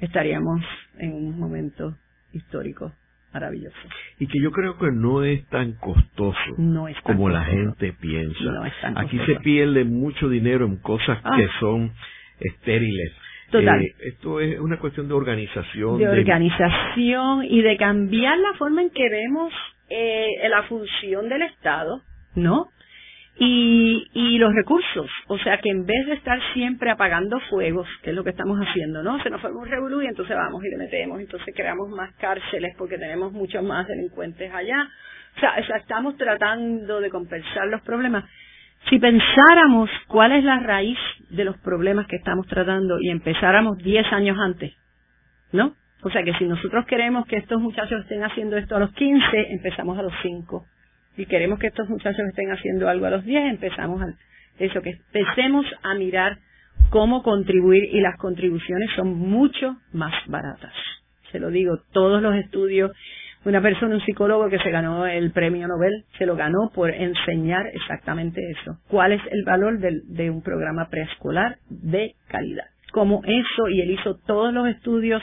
Speaker 3: estaríamos en un momento histórico maravilloso.
Speaker 2: Y que yo creo que no es tan costoso como la gente piensa. Aquí se pierde mucho dinero en cosas ah. que son estériles.
Speaker 3: Total.
Speaker 2: Eh, esto es una cuestión de organización.
Speaker 3: De, organización y de cambiar la forma en que vemos eh, la función del Estado, ¿no? Y, y los recursos. O sea que en vez de estar siempre apagando fuegos, que es lo que estamos haciendo, ¿no? Se nos forma un revolú y entonces vamos y le metemos, entonces creamos más cárceles porque tenemos muchos más delincuentes allá. O sea, estamos tratando de compensar los problemas. Si pensáramos cuál es la raíz de los problemas que estamos tratando y empezáramos 10 años antes, ¿no? O sea que si nosotros queremos que estos muchachos estén haciendo esto a los 15, empezamos a los 5 y queremos que estos muchachos estén haciendo algo a los 10, empezamos a eso, que empecemos a mirar cómo contribuir y las contribuciones son mucho más baratas. Se lo digo, todos los estudios, una persona, un psicólogo que se ganó el premio Nobel, se lo ganó por enseñar exactamente eso. ¿Cuál es el valor de, de un programa preescolar de calidad? Como eso, y él hizo todos los estudios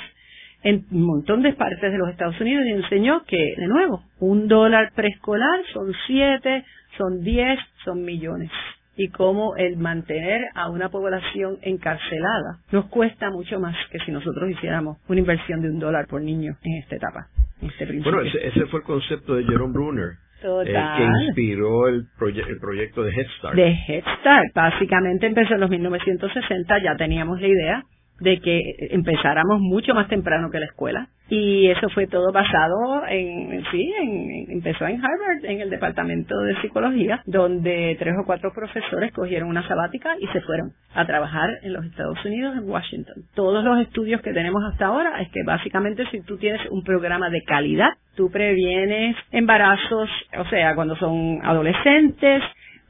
Speaker 3: en un montón de partes de los Estados Unidos y enseñó que, de nuevo, un dólar preescolar son siete, son diez, son millones. Y cómo el mantener a una población encarcelada nos cuesta mucho más que si nosotros hiciéramos una inversión de un dólar por niño en esta etapa, en este principio.
Speaker 2: Bueno, ese, fue el concepto de Jerome Brunner.
Speaker 3: Total.
Speaker 2: que inspiró el, el proyecto de Head Start.
Speaker 3: De Head Start. Básicamente empezó en los 1960, ya teníamos la idea de que empezáramos mucho más temprano que la escuela. Y eso fue todo basado en, sí, en, empezó en Harvard, en el departamento de psicología, donde tres o cuatro profesores cogieron una sabática y se fueron a trabajar en los Estados Unidos, en Washington. Todos los estudios que tenemos hasta ahora es que básicamente si tú tienes un programa de calidad, tú previenes embarazos, o sea, cuando son adolescentes,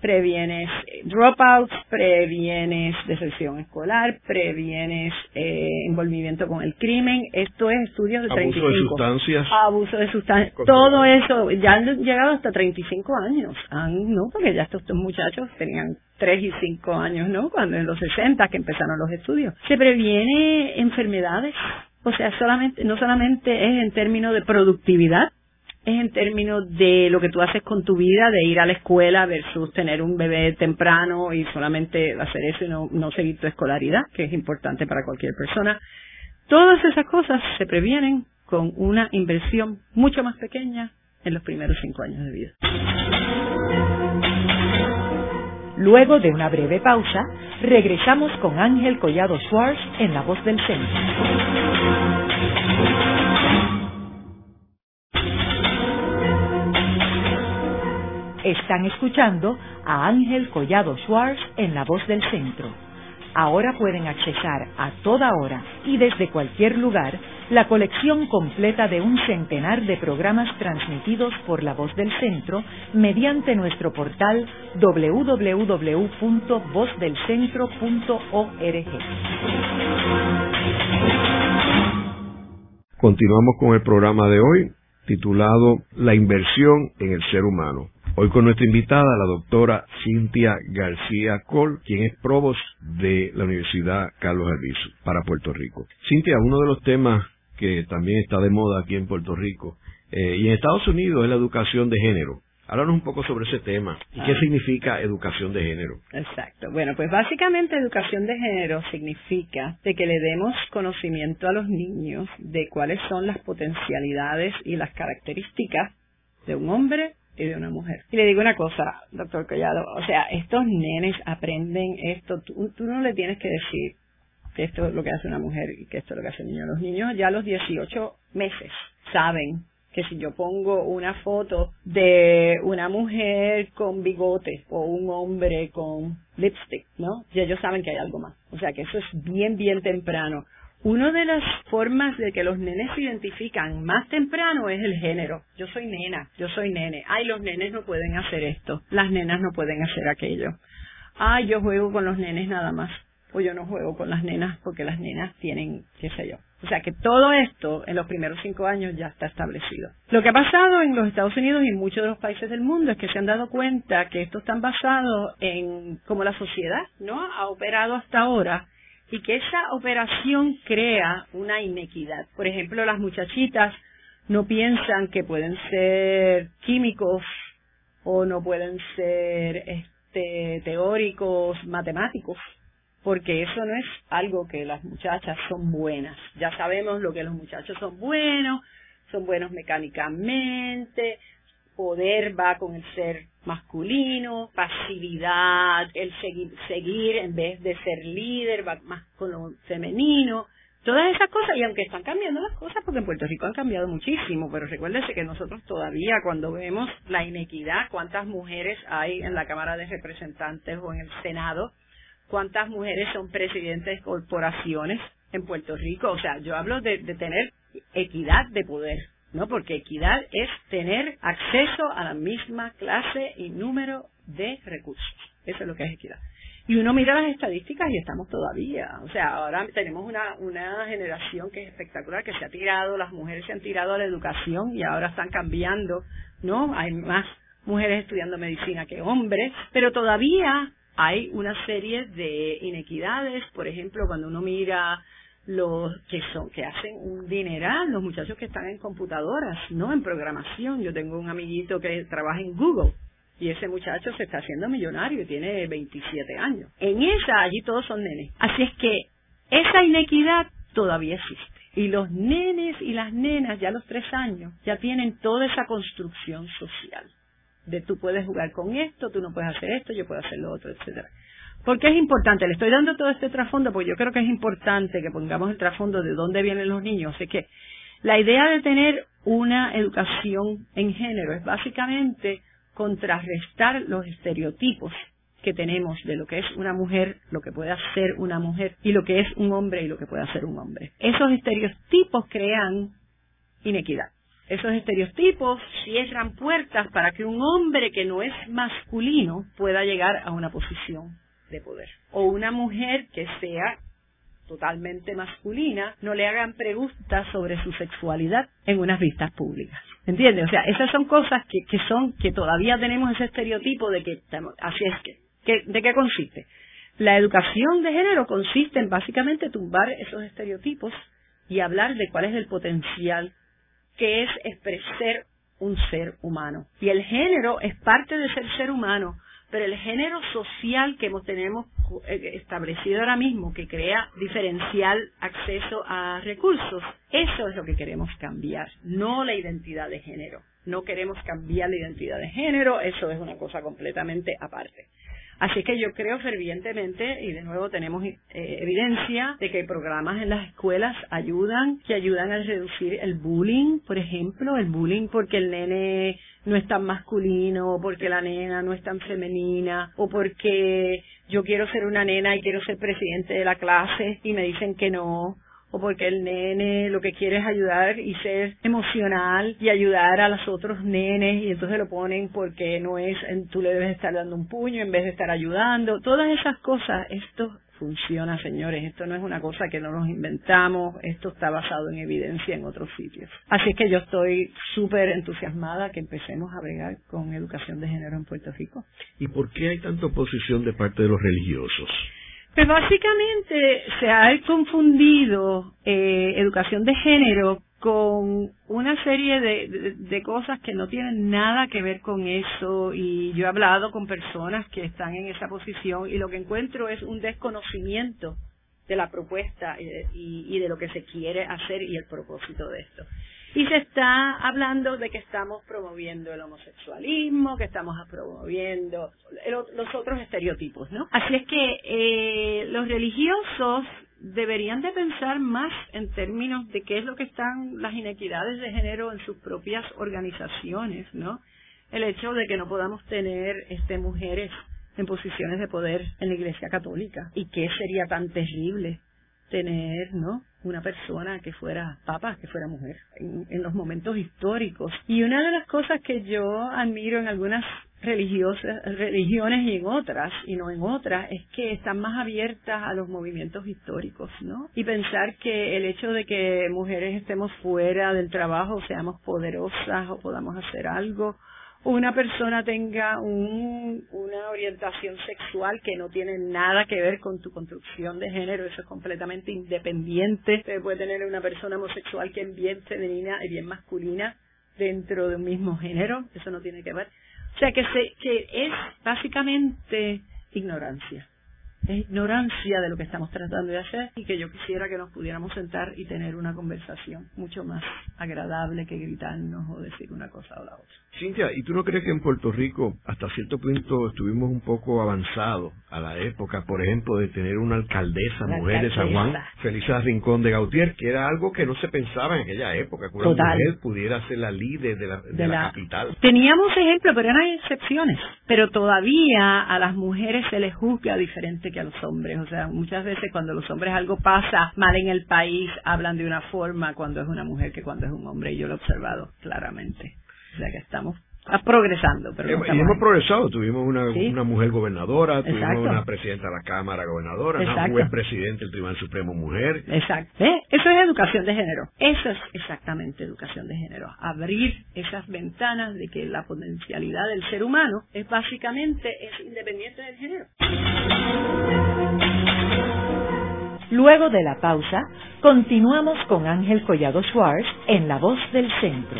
Speaker 3: previenes dropouts, previenes deserción escolar, previenes eh, envolvimiento con el crimen. Esto es estudios de
Speaker 2: Abuso
Speaker 3: 35.
Speaker 2: de sustancias.
Speaker 3: Abuso de sustancias. Todo eso, ya han llegado hasta 35 años. Han, no, porque ya estos, estos muchachos tenían 3 y 5 años, ¿no? Cuando en los 60 que empezaron los estudios. Se previene enfermedades. O sea, solamente, no solamente es en términos de productividad, es en términos de lo que tú haces con tu vida, de ir a la escuela versus tener un bebé temprano y solamente hacer eso y no, no seguir tu escolaridad, que es importante para cualquier persona. Todas esas cosas se previenen con una inversión mucho más pequeña en los primeros cinco años de vida.
Speaker 1: Luego de una breve pausa, regresamos con Ángel Collado Schwartz en La Voz del Centro. Están escuchando a Ángel Collado Schwartz en La Voz del Centro. Ahora pueden accesar a toda hora y desde cualquier lugar la colección completa de un centenar de programas transmitidos por La Voz del Centro mediante nuestro portal www.vozdelcentro.org.
Speaker 2: Continuamos con el programa de hoy titulado La inversión en el ser humano. Hoy con nuestra invitada, la doctora Cintia García Col, quien es provost de la Universidad Carlos Albizu para Puerto Rico. Cintia, uno de los temas que también está de moda aquí en Puerto Rico eh, y en Estados Unidos es la educación de género. Háblanos un poco sobre ese tema y qué
Speaker 3: Ah.
Speaker 2: significa educación de género.
Speaker 3: Exacto. Bueno, pues básicamente educación de género significa de que le demos conocimiento a los niños de cuáles son las potencialidades y las características de un hombre y de una mujer. Y le digo una cosa, doctor Collado, o sea, estos nenes aprenden esto, tú, tú no le tienes que decir que esto es lo que hace una mujer y que esto es lo que hace un niño. Los niños ya a los 18 meses saben que si yo pongo una foto de una mujer con bigote o un hombre con lipstick, ¿no? Ya ellos saben que hay algo más. O sea que eso es bien, bien temprano. Una de las formas de que los nenes se identifican más temprano es el género. Yo soy nena, yo soy nene. Ay, los nenes no pueden hacer esto, las nenas no pueden hacer aquello. Ay, yo juego con los nenes nada más. O yo no juego con las nenas porque las nenas tienen, qué sé yo. O sea que todo esto en los primeros cinco años ya está establecido. Lo que ha pasado en los Estados Unidos y en muchos de los países del mundo es que se han dado cuenta que esto está basado en cómo la sociedad no ha operado hasta ahora y que esa operación crea una inequidad. Por ejemplo, las muchachitas no piensan que pueden ser químicos o no pueden ser este, teóricos, matemáticos, porque eso no es algo que las muchachas son buenas. Ya sabemos lo que los muchachos son buenos, son buenos mecánicamente, poder va con el ser masculino, pasividad, el seguir, seguir en vez de ser líder más con lo femenino. Todas esas cosas, y aunque están cambiando las cosas, porque en Puerto Rico han cambiado muchísimo, pero recuérdese que nosotros todavía cuando vemos la inequidad, cuántas mujeres hay en la Cámara de Representantes o en el Senado, cuántas mujeres son presidentes de corporaciones en Puerto Rico. O sea, yo hablo de tener equidad de poder, ¿no? Porque equidad es tener acceso a la misma clase y número de recursos. Eso es lo que es equidad. Y uno mira las estadísticas y estamos todavía. O sea, ahora tenemos una, una generación que es espectacular, que se ha tirado, las mujeres se han tirado a la educación y ahora están cambiando, ¿no? Hay más mujeres estudiando medicina que hombres, pero todavía hay una serie de inequidades. Por ejemplo, cuando uno mira los que son que hacen un dineral, los muchachos que están en computadoras, no en programación. Yo tengo un amiguito que trabaja en Google y ese muchacho se está haciendo millonario y tiene 27 años. En esa allí todos son nenes. Así es que esa inequidad todavía existe. Y los nenes y las nenas ya a los tres años ya tienen toda esa construcción social. De tú puedes jugar con esto, tú no puedes hacer esto, yo puedo hacer lo otro, etcétera. ¿Por qué es importante? Le estoy dando todo este trasfondo porque yo creo que es importante que pongamos el trasfondo de dónde vienen los niños. Así que la idea de tener una educación en género es básicamente contrarrestar los estereotipos que tenemos de lo que es una mujer, lo que puede hacer una mujer y lo que es un hombre y lo que puede hacer un hombre. Esos estereotipos crean inequidad. Esos estereotipos cierran puertas para que un hombre que no es masculino pueda llegar a una posición de poder. O una mujer que sea totalmente masculina, no le hagan preguntas sobre su sexualidad en unas vistas públicas. ¿Entiendes? O sea, esas son cosas que, que son, que todavía tenemos ese estereotipo de que, así es que, ¿de qué consiste? La educación de género consiste en básicamente tumbar esos estereotipos y hablar de cuál es el potencial que es expresar un ser humano. Y el género es parte de ser ser humano, pero el género social que tenemos eh, establecido ahora mismo, que crea diferencial acceso a recursos, eso es lo que queremos cambiar, no la identidad de género. No queremos cambiar la identidad de género, eso es una cosa completamente aparte. Así que yo creo fervientemente, y de nuevo tenemos eh, evidencia de que programas en las escuelas ayudan, que ayudan a reducir el bullying, por ejemplo, el bullying porque el nene no es tan masculino, o porque la nena no es tan femenina, o porque yo quiero ser una nena y quiero ser presidente de la clase y me dicen que no, o porque el nene lo que quiere es ayudar y ser emocional y ayudar a los otros nenes y entonces lo ponen porque no es, tú le debes estar dando un puño en vez de estar ayudando. Todas esas cosas, esto funciona, señores. Esto no es una cosa que no nos inventamos, esto está basado en evidencia en otros sitios. Así que yo estoy súper entusiasmada que empecemos a bregar con educación de género en Puerto Rico.
Speaker 2: ¿Y por qué hay tanta oposición de parte de los religiosos?
Speaker 3: Pues básicamente se ha confundido eh, educación de género con una serie de, de, cosas que no tienen nada que ver con eso y yo he hablado con personas que están en esa posición y lo que encuentro es un desconocimiento de la propuesta y, y de lo que se quiere hacer y el propósito de esto. Y se está hablando de que estamos promoviendo el homosexualismo, que estamos promoviendo los otros estereotipos, ¿no? Así es que eh, los religiosos deberían de pensar más en términos de qué es lo que están las inequidades de género en sus propias organizaciones, ¿no? El hecho de que no podamos tener este mujeres en posiciones de poder en la Iglesia Católica y qué sería tan terrible tener, ¿no? Una persona que fuera papa, que fuera mujer, en, los momentos históricos. Y una de las cosas que yo admiro en algunas religiosas, religiones y en otras, y no en otras, es que están más abiertas a los movimientos históricos, ¿no? Y pensar que el hecho de que mujeres estemos fuera del trabajo, seamos poderosas o podamos hacer algo, una persona tenga una orientación sexual que no tiene nada que ver con tu construcción de género, eso es completamente independiente. puede tener una persona homosexual que es bien femenina y bien masculina dentro de un mismo género, eso no tiene que ver. O sea que, se, que es básicamente ignorancia es ignorancia de lo que estamos tratando de hacer y que yo quisiera que nos pudiéramos sentar y tener una conversación mucho más agradable que gritarnos o decir una cosa o la otra.
Speaker 2: Cintia, ¿y tú no crees que en Puerto Rico hasta cierto punto estuvimos un poco avanzados a la época, por ejemplo, de tener una alcaldesa mujer de San Juan, Felisa Rincón de Gautier, que era algo que no se pensaba en aquella época, que una mujer pudiera ser la líder de la, de, la, capital?
Speaker 3: Teníamos ejemplos, pero eran excepciones. Pero todavía a las mujeres se les juzga diferente que a los hombres. O sea, muchas veces cuando los hombres algo pasa mal en el país, hablan de una forma cuando es una mujer que cuando es un hombre. Y yo lo he observado claramente. Sea que estamos progresando. Pero
Speaker 2: y hemos progresado. Tuvimos una, una mujer gobernadora, tuvimos una presidenta de la Cámara gobernadora, una juez presidente del Tribunal Supremo mujer.
Speaker 3: Exacto. ¿Eh? Eso es educación de género. Eso es exactamente educación de género. Abrir esas ventanas de que la potencialidad del ser humano es básicamente es independiente del género.
Speaker 1: Luego de la pausa, continuamos con Ángel Collado Schwartz en La Voz del Centro.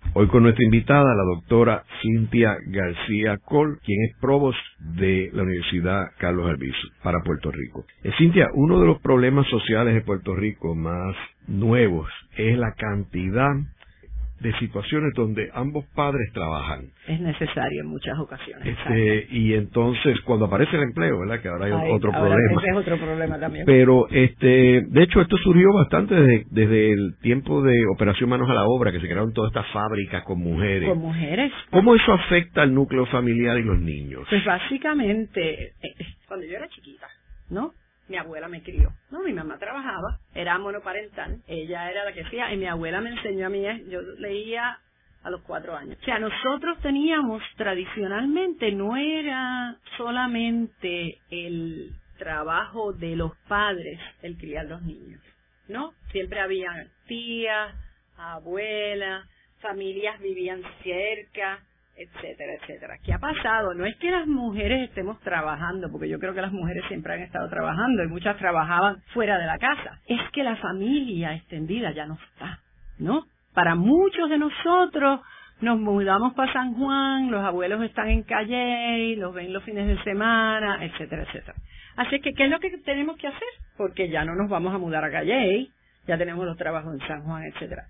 Speaker 2: Hoy con nuestra invitada, la doctora Cintia García Col, quien es provost de la Universidad Carlos Albizu para Puerto Rico. Eh, Cintia, uno de los problemas sociales de Puerto Rico más nuevos es la cantidad de situaciones donde ambos padres trabajan.
Speaker 3: Es necesario en muchas ocasiones.
Speaker 2: Este, y entonces cuando aparece el empleo, ¿verdad? Que ahora hay otro problema.
Speaker 3: Ese es otro problema también.
Speaker 2: Pero este, de hecho esto surgió bastante desde, desde el tiempo de Operación Manos a la Obra, que se crearon todas estas fábricas con mujeres.
Speaker 3: Con mujeres.
Speaker 2: ¿Cómo eso afecta al núcleo familiar y los niños?
Speaker 3: Pues básicamente, eh, eh, cuando yo era chiquita, ¿no? Mi abuela me crió. No, mi mamá trabajaba, era monoparental, ella era la que hacía, y mi abuela me enseñó a mí, yo leía a los cuatro años. O sea, nosotros teníamos tradicionalmente, no era solamente el trabajo de los padres el criar los niños, ¿no? Siempre había tías, abuelas, familias vivían cerca, etcétera, etcétera. ¿Qué ha pasado? No es que las mujeres estemos trabajando, porque yo creo que las mujeres siempre han estado trabajando y muchas trabajaban fuera de la casa. Es que la familia extendida ya no está, ¿no? Para muchos de nosotros nos mudamos para San Juan, los abuelos están en Calle, los ven los fines de semana, etcétera, etcétera. Así que, ¿qué es lo que tenemos que hacer? Porque ya no nos vamos a mudar a Calle, ya tenemos los trabajos en San Juan, etcétera.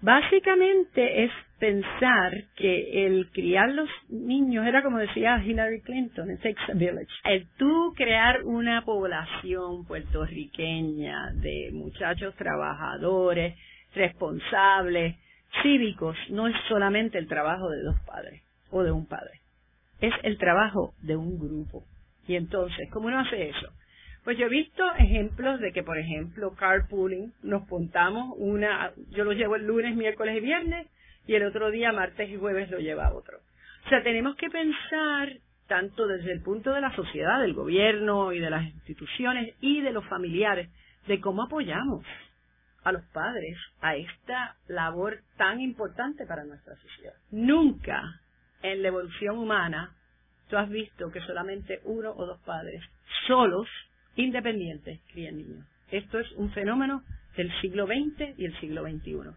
Speaker 3: Básicamente es pensar que el criar los niños era como decía Hillary Clinton, it takes a village. El tú crear una población puertorriqueña de muchachos trabajadores, responsables, cívicos, no es solamente el trabajo de dos padres o de un padre, es el trabajo de un grupo. Y entonces, ¿cómo uno hace eso? Pues yo he visto ejemplos de que, por ejemplo, carpooling, nos contamos una, yo lo llevo el lunes, miércoles y viernes, y el otro día, martes y jueves, lo lleva otro. O sea, tenemos que pensar tanto desde el punto de la sociedad, del gobierno y de las instituciones y de los familiares, de cómo apoyamos a los padres a esta labor tan importante para nuestra sociedad. Nunca en la evolución humana tú has visto que solamente uno o dos padres solos independientes crían niños. Esto es un fenómeno del siglo XX y el siglo XXI.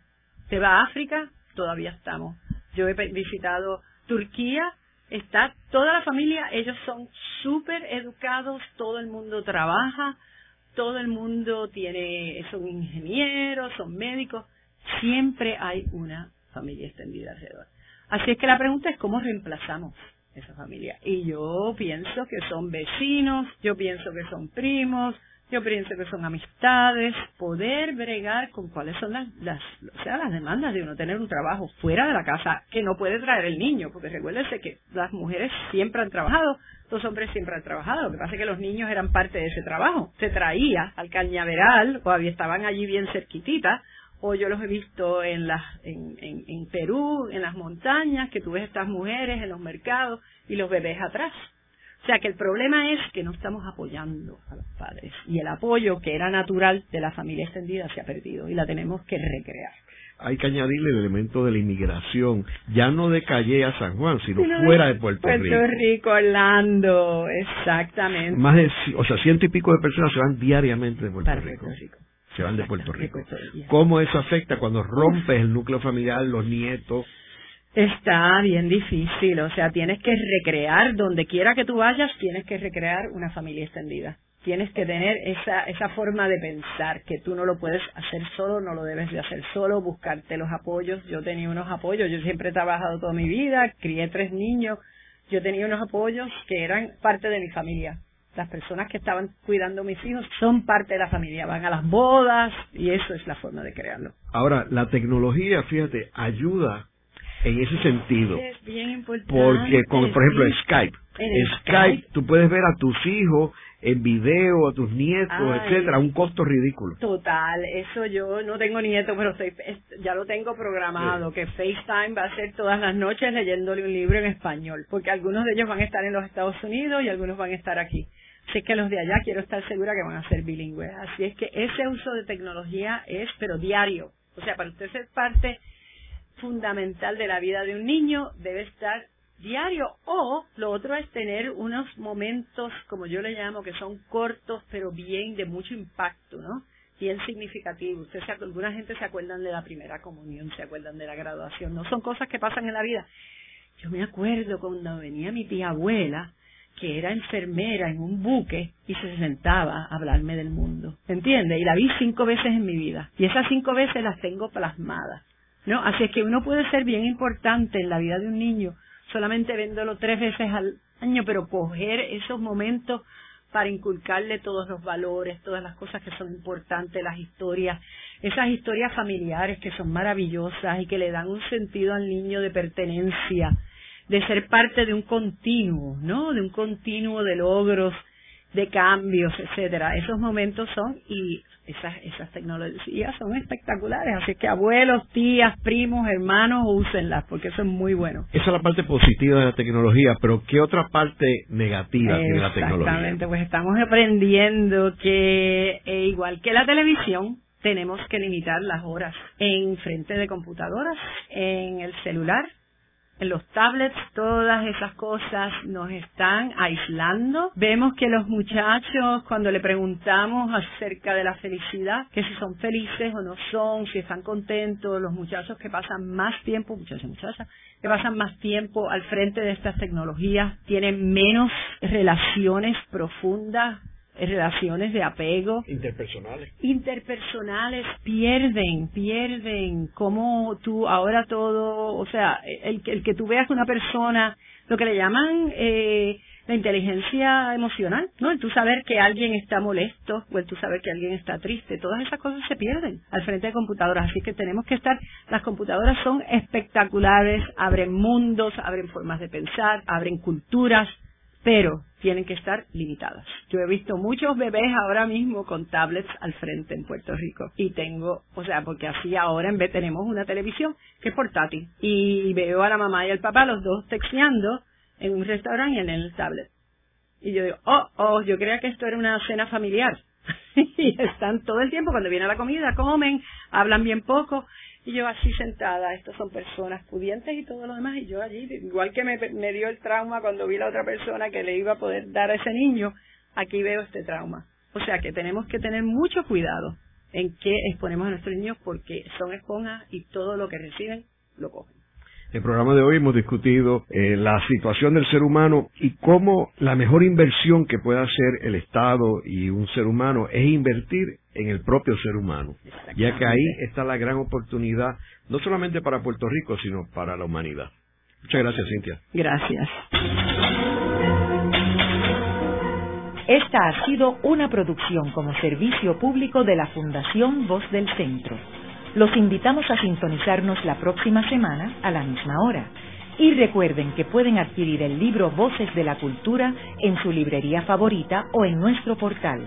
Speaker 3: Se va a África, todavía estamos. Yo he visitado Turquía, está toda la familia, ellos son súper educados, todo el mundo trabaja, todo el mundo tiene, son ingenieros, son médicos, siempre hay una familia extendida alrededor. Así es que la pregunta es cómo reemplazamos esa familia. Y yo pienso que son vecinos, yo pienso que son primos, yo pienso que son amistades, poder bregar con cuáles son las, las, o sea, las demandas de uno tener un trabajo fuera de la casa que no puede traer el niño, porque recuérdense que las mujeres siempre han trabajado, los hombres siempre han trabajado, lo que pasa es que los niños eran parte de ese trabajo, se traía al cañaveral, o estaban allí bien cerquititas, o yo los he visto en, las, en, en, en, Perú, en las montañas, que tú ves estas mujeres en los mercados y los bebés atrás. O sea que el problema es que no estamos apoyando a los padres y el apoyo que era natural de la familia extendida se ha perdido y la tenemos que recrear.
Speaker 2: Hay que añadirle el elemento de la inmigración, ya no de Calle a San Juan, sino, fuera de, Puerto,
Speaker 3: Rico. Puerto Rico, Orlando, exactamente.
Speaker 2: Más de, o sea, ciento y pico de personas se van diariamente de Puerto Rico se van de Puerto Rico. ¿Cómo eso afecta cuando rompes el núcleo familiar, los nietos?
Speaker 3: Está bien difícil, o sea, tienes que recrear, donde quiera que tú vayas, tienes que recrear una familia extendida. Tienes que tener esa, esa forma de pensar, que tú no lo puedes hacer solo, no lo debes de hacer solo, buscarte los apoyos. Yo tenía unos apoyos, yo siempre he trabajado toda mi vida, crié tres niños, yo tenía unos apoyos que eran parte de mi familia las personas que estaban cuidando a mis hijos son parte de la familia, van a las bodas y eso es la forma de crearlo.
Speaker 2: Ahora, la tecnología, fíjate, ayuda en ese sentido.
Speaker 3: Es bien importante.
Speaker 2: Porque, como por ejemplo, Skype. En Skype, tú puedes ver a tus hijos en video, a tus nietos, etcétera, un costo ridículo.
Speaker 3: Total, eso yo no tengo nietos, pero ya lo tengo programado, que FaceTime va a ser todas las noches leyéndole un libro en español, porque algunos de ellos van a estar en los Estados Unidos y algunos van a estar aquí. Así que los de allá quiero estar segura que van a ser bilingües. Así es que ese uso de tecnología es, pero diario. O sea, para usted ser parte fundamental de la vida de un niño, debe estar diario. O lo otro es tener unos momentos, como yo le llamo, que son cortos, pero bien de mucho impacto, ¿no? Bien significativo. Usted se, alguna gente se acuerdan de la primera comunión, se acuerdan de la graduación. No son cosas que pasan en la vida. Yo me acuerdo cuando venía mi tía abuela, que era enfermera en un buque y se sentaba a hablarme del mundo. ¿Entiende? Y la vi cinco veces en mi vida. Y esas cinco veces las tengo plasmadas. ¿no? Así es que uno puede ser bien importante en la vida de un niño, solamente viéndolo tres veces al año, pero coger esos momentos para inculcarle todos los valores, todas las cosas que son importantes, las historias, esas historias familiares que son maravillosas y que le dan un sentido al niño de pertenencia, de ser parte de un continuo, ¿no? De un continuo de logros, de cambios, etcétera. Esos momentos son y esas esas tecnologías son espectaculares, así que abuelos, tías, primos, hermanos, úsenlas porque eso es muy bueno.
Speaker 2: Esa es la parte positiva de la tecnología, pero ¿qué otra parte negativa tiene la tecnología?
Speaker 3: Exactamente, pues estamos aprendiendo que eh, igual que la televisión, tenemos que limitar las horas en frente de computadoras, en el celular, los tablets, todas esas cosas nos están aislando. Vemos que los muchachos, cuando le preguntamos acerca de la felicidad, que si son felices o no son, si están contentos, los muchachos que pasan más tiempo, muchachos muchachas, que pasan más tiempo al frente de estas tecnologías, tienen menos relaciones profundas relaciones de apego.
Speaker 2: Interpersonales.
Speaker 3: Interpersonales pierden, pierden. Como tú, ahora todo, o sea, el, el que tú veas una persona, lo que le llaman eh, la inteligencia emocional, ¿no? El tú saber que alguien está molesto o el tú saber que alguien está triste, todas esas cosas se pierden al frente de computadoras, así que tenemos que estar, las computadoras son espectaculares, abren mundos, abren formas de pensar, abren culturas, pero tienen que estar limitadas. Yo he visto muchos bebés ahora mismo con tablets al frente en Puerto Rico y tengo, o sea, porque así ahora en vez tenemos una televisión que es portátil y veo a la mamá y al papá los dos texteando en un restaurante y en el tablet. Y yo digo, oh, oh, yo creía que esto era una cena familiar. y están todo el tiempo cuando viene la comida, comen, hablan bien poco y yo así sentada, estos son personas pudientes y todo lo demás, y yo allí, igual que me, me dio el trauma cuando vi la otra persona que le iba a poder dar a ese niño, aquí veo este trauma. O sea que tenemos que tener mucho cuidado en qué exponemos a nuestros niños porque son esponjas y todo lo que reciben lo cogen.
Speaker 2: En el programa de hoy hemos discutido eh, la situación del ser humano y cómo la mejor inversión que puede hacer el Estado y un ser humano es invertir en el propio ser humano, ya que ahí está la gran oportunidad, no solamente para Puerto Rico, sino para la humanidad. Muchas gracias, Cintia.
Speaker 3: Gracias.
Speaker 1: Esta ha sido una producción como servicio público de la Fundación Voz del Centro. Los invitamos a sintonizarnos la próxima semana a la misma hora. Y recuerden que pueden adquirir el libro Voces de la Cultura en su librería favorita o en nuestro portal.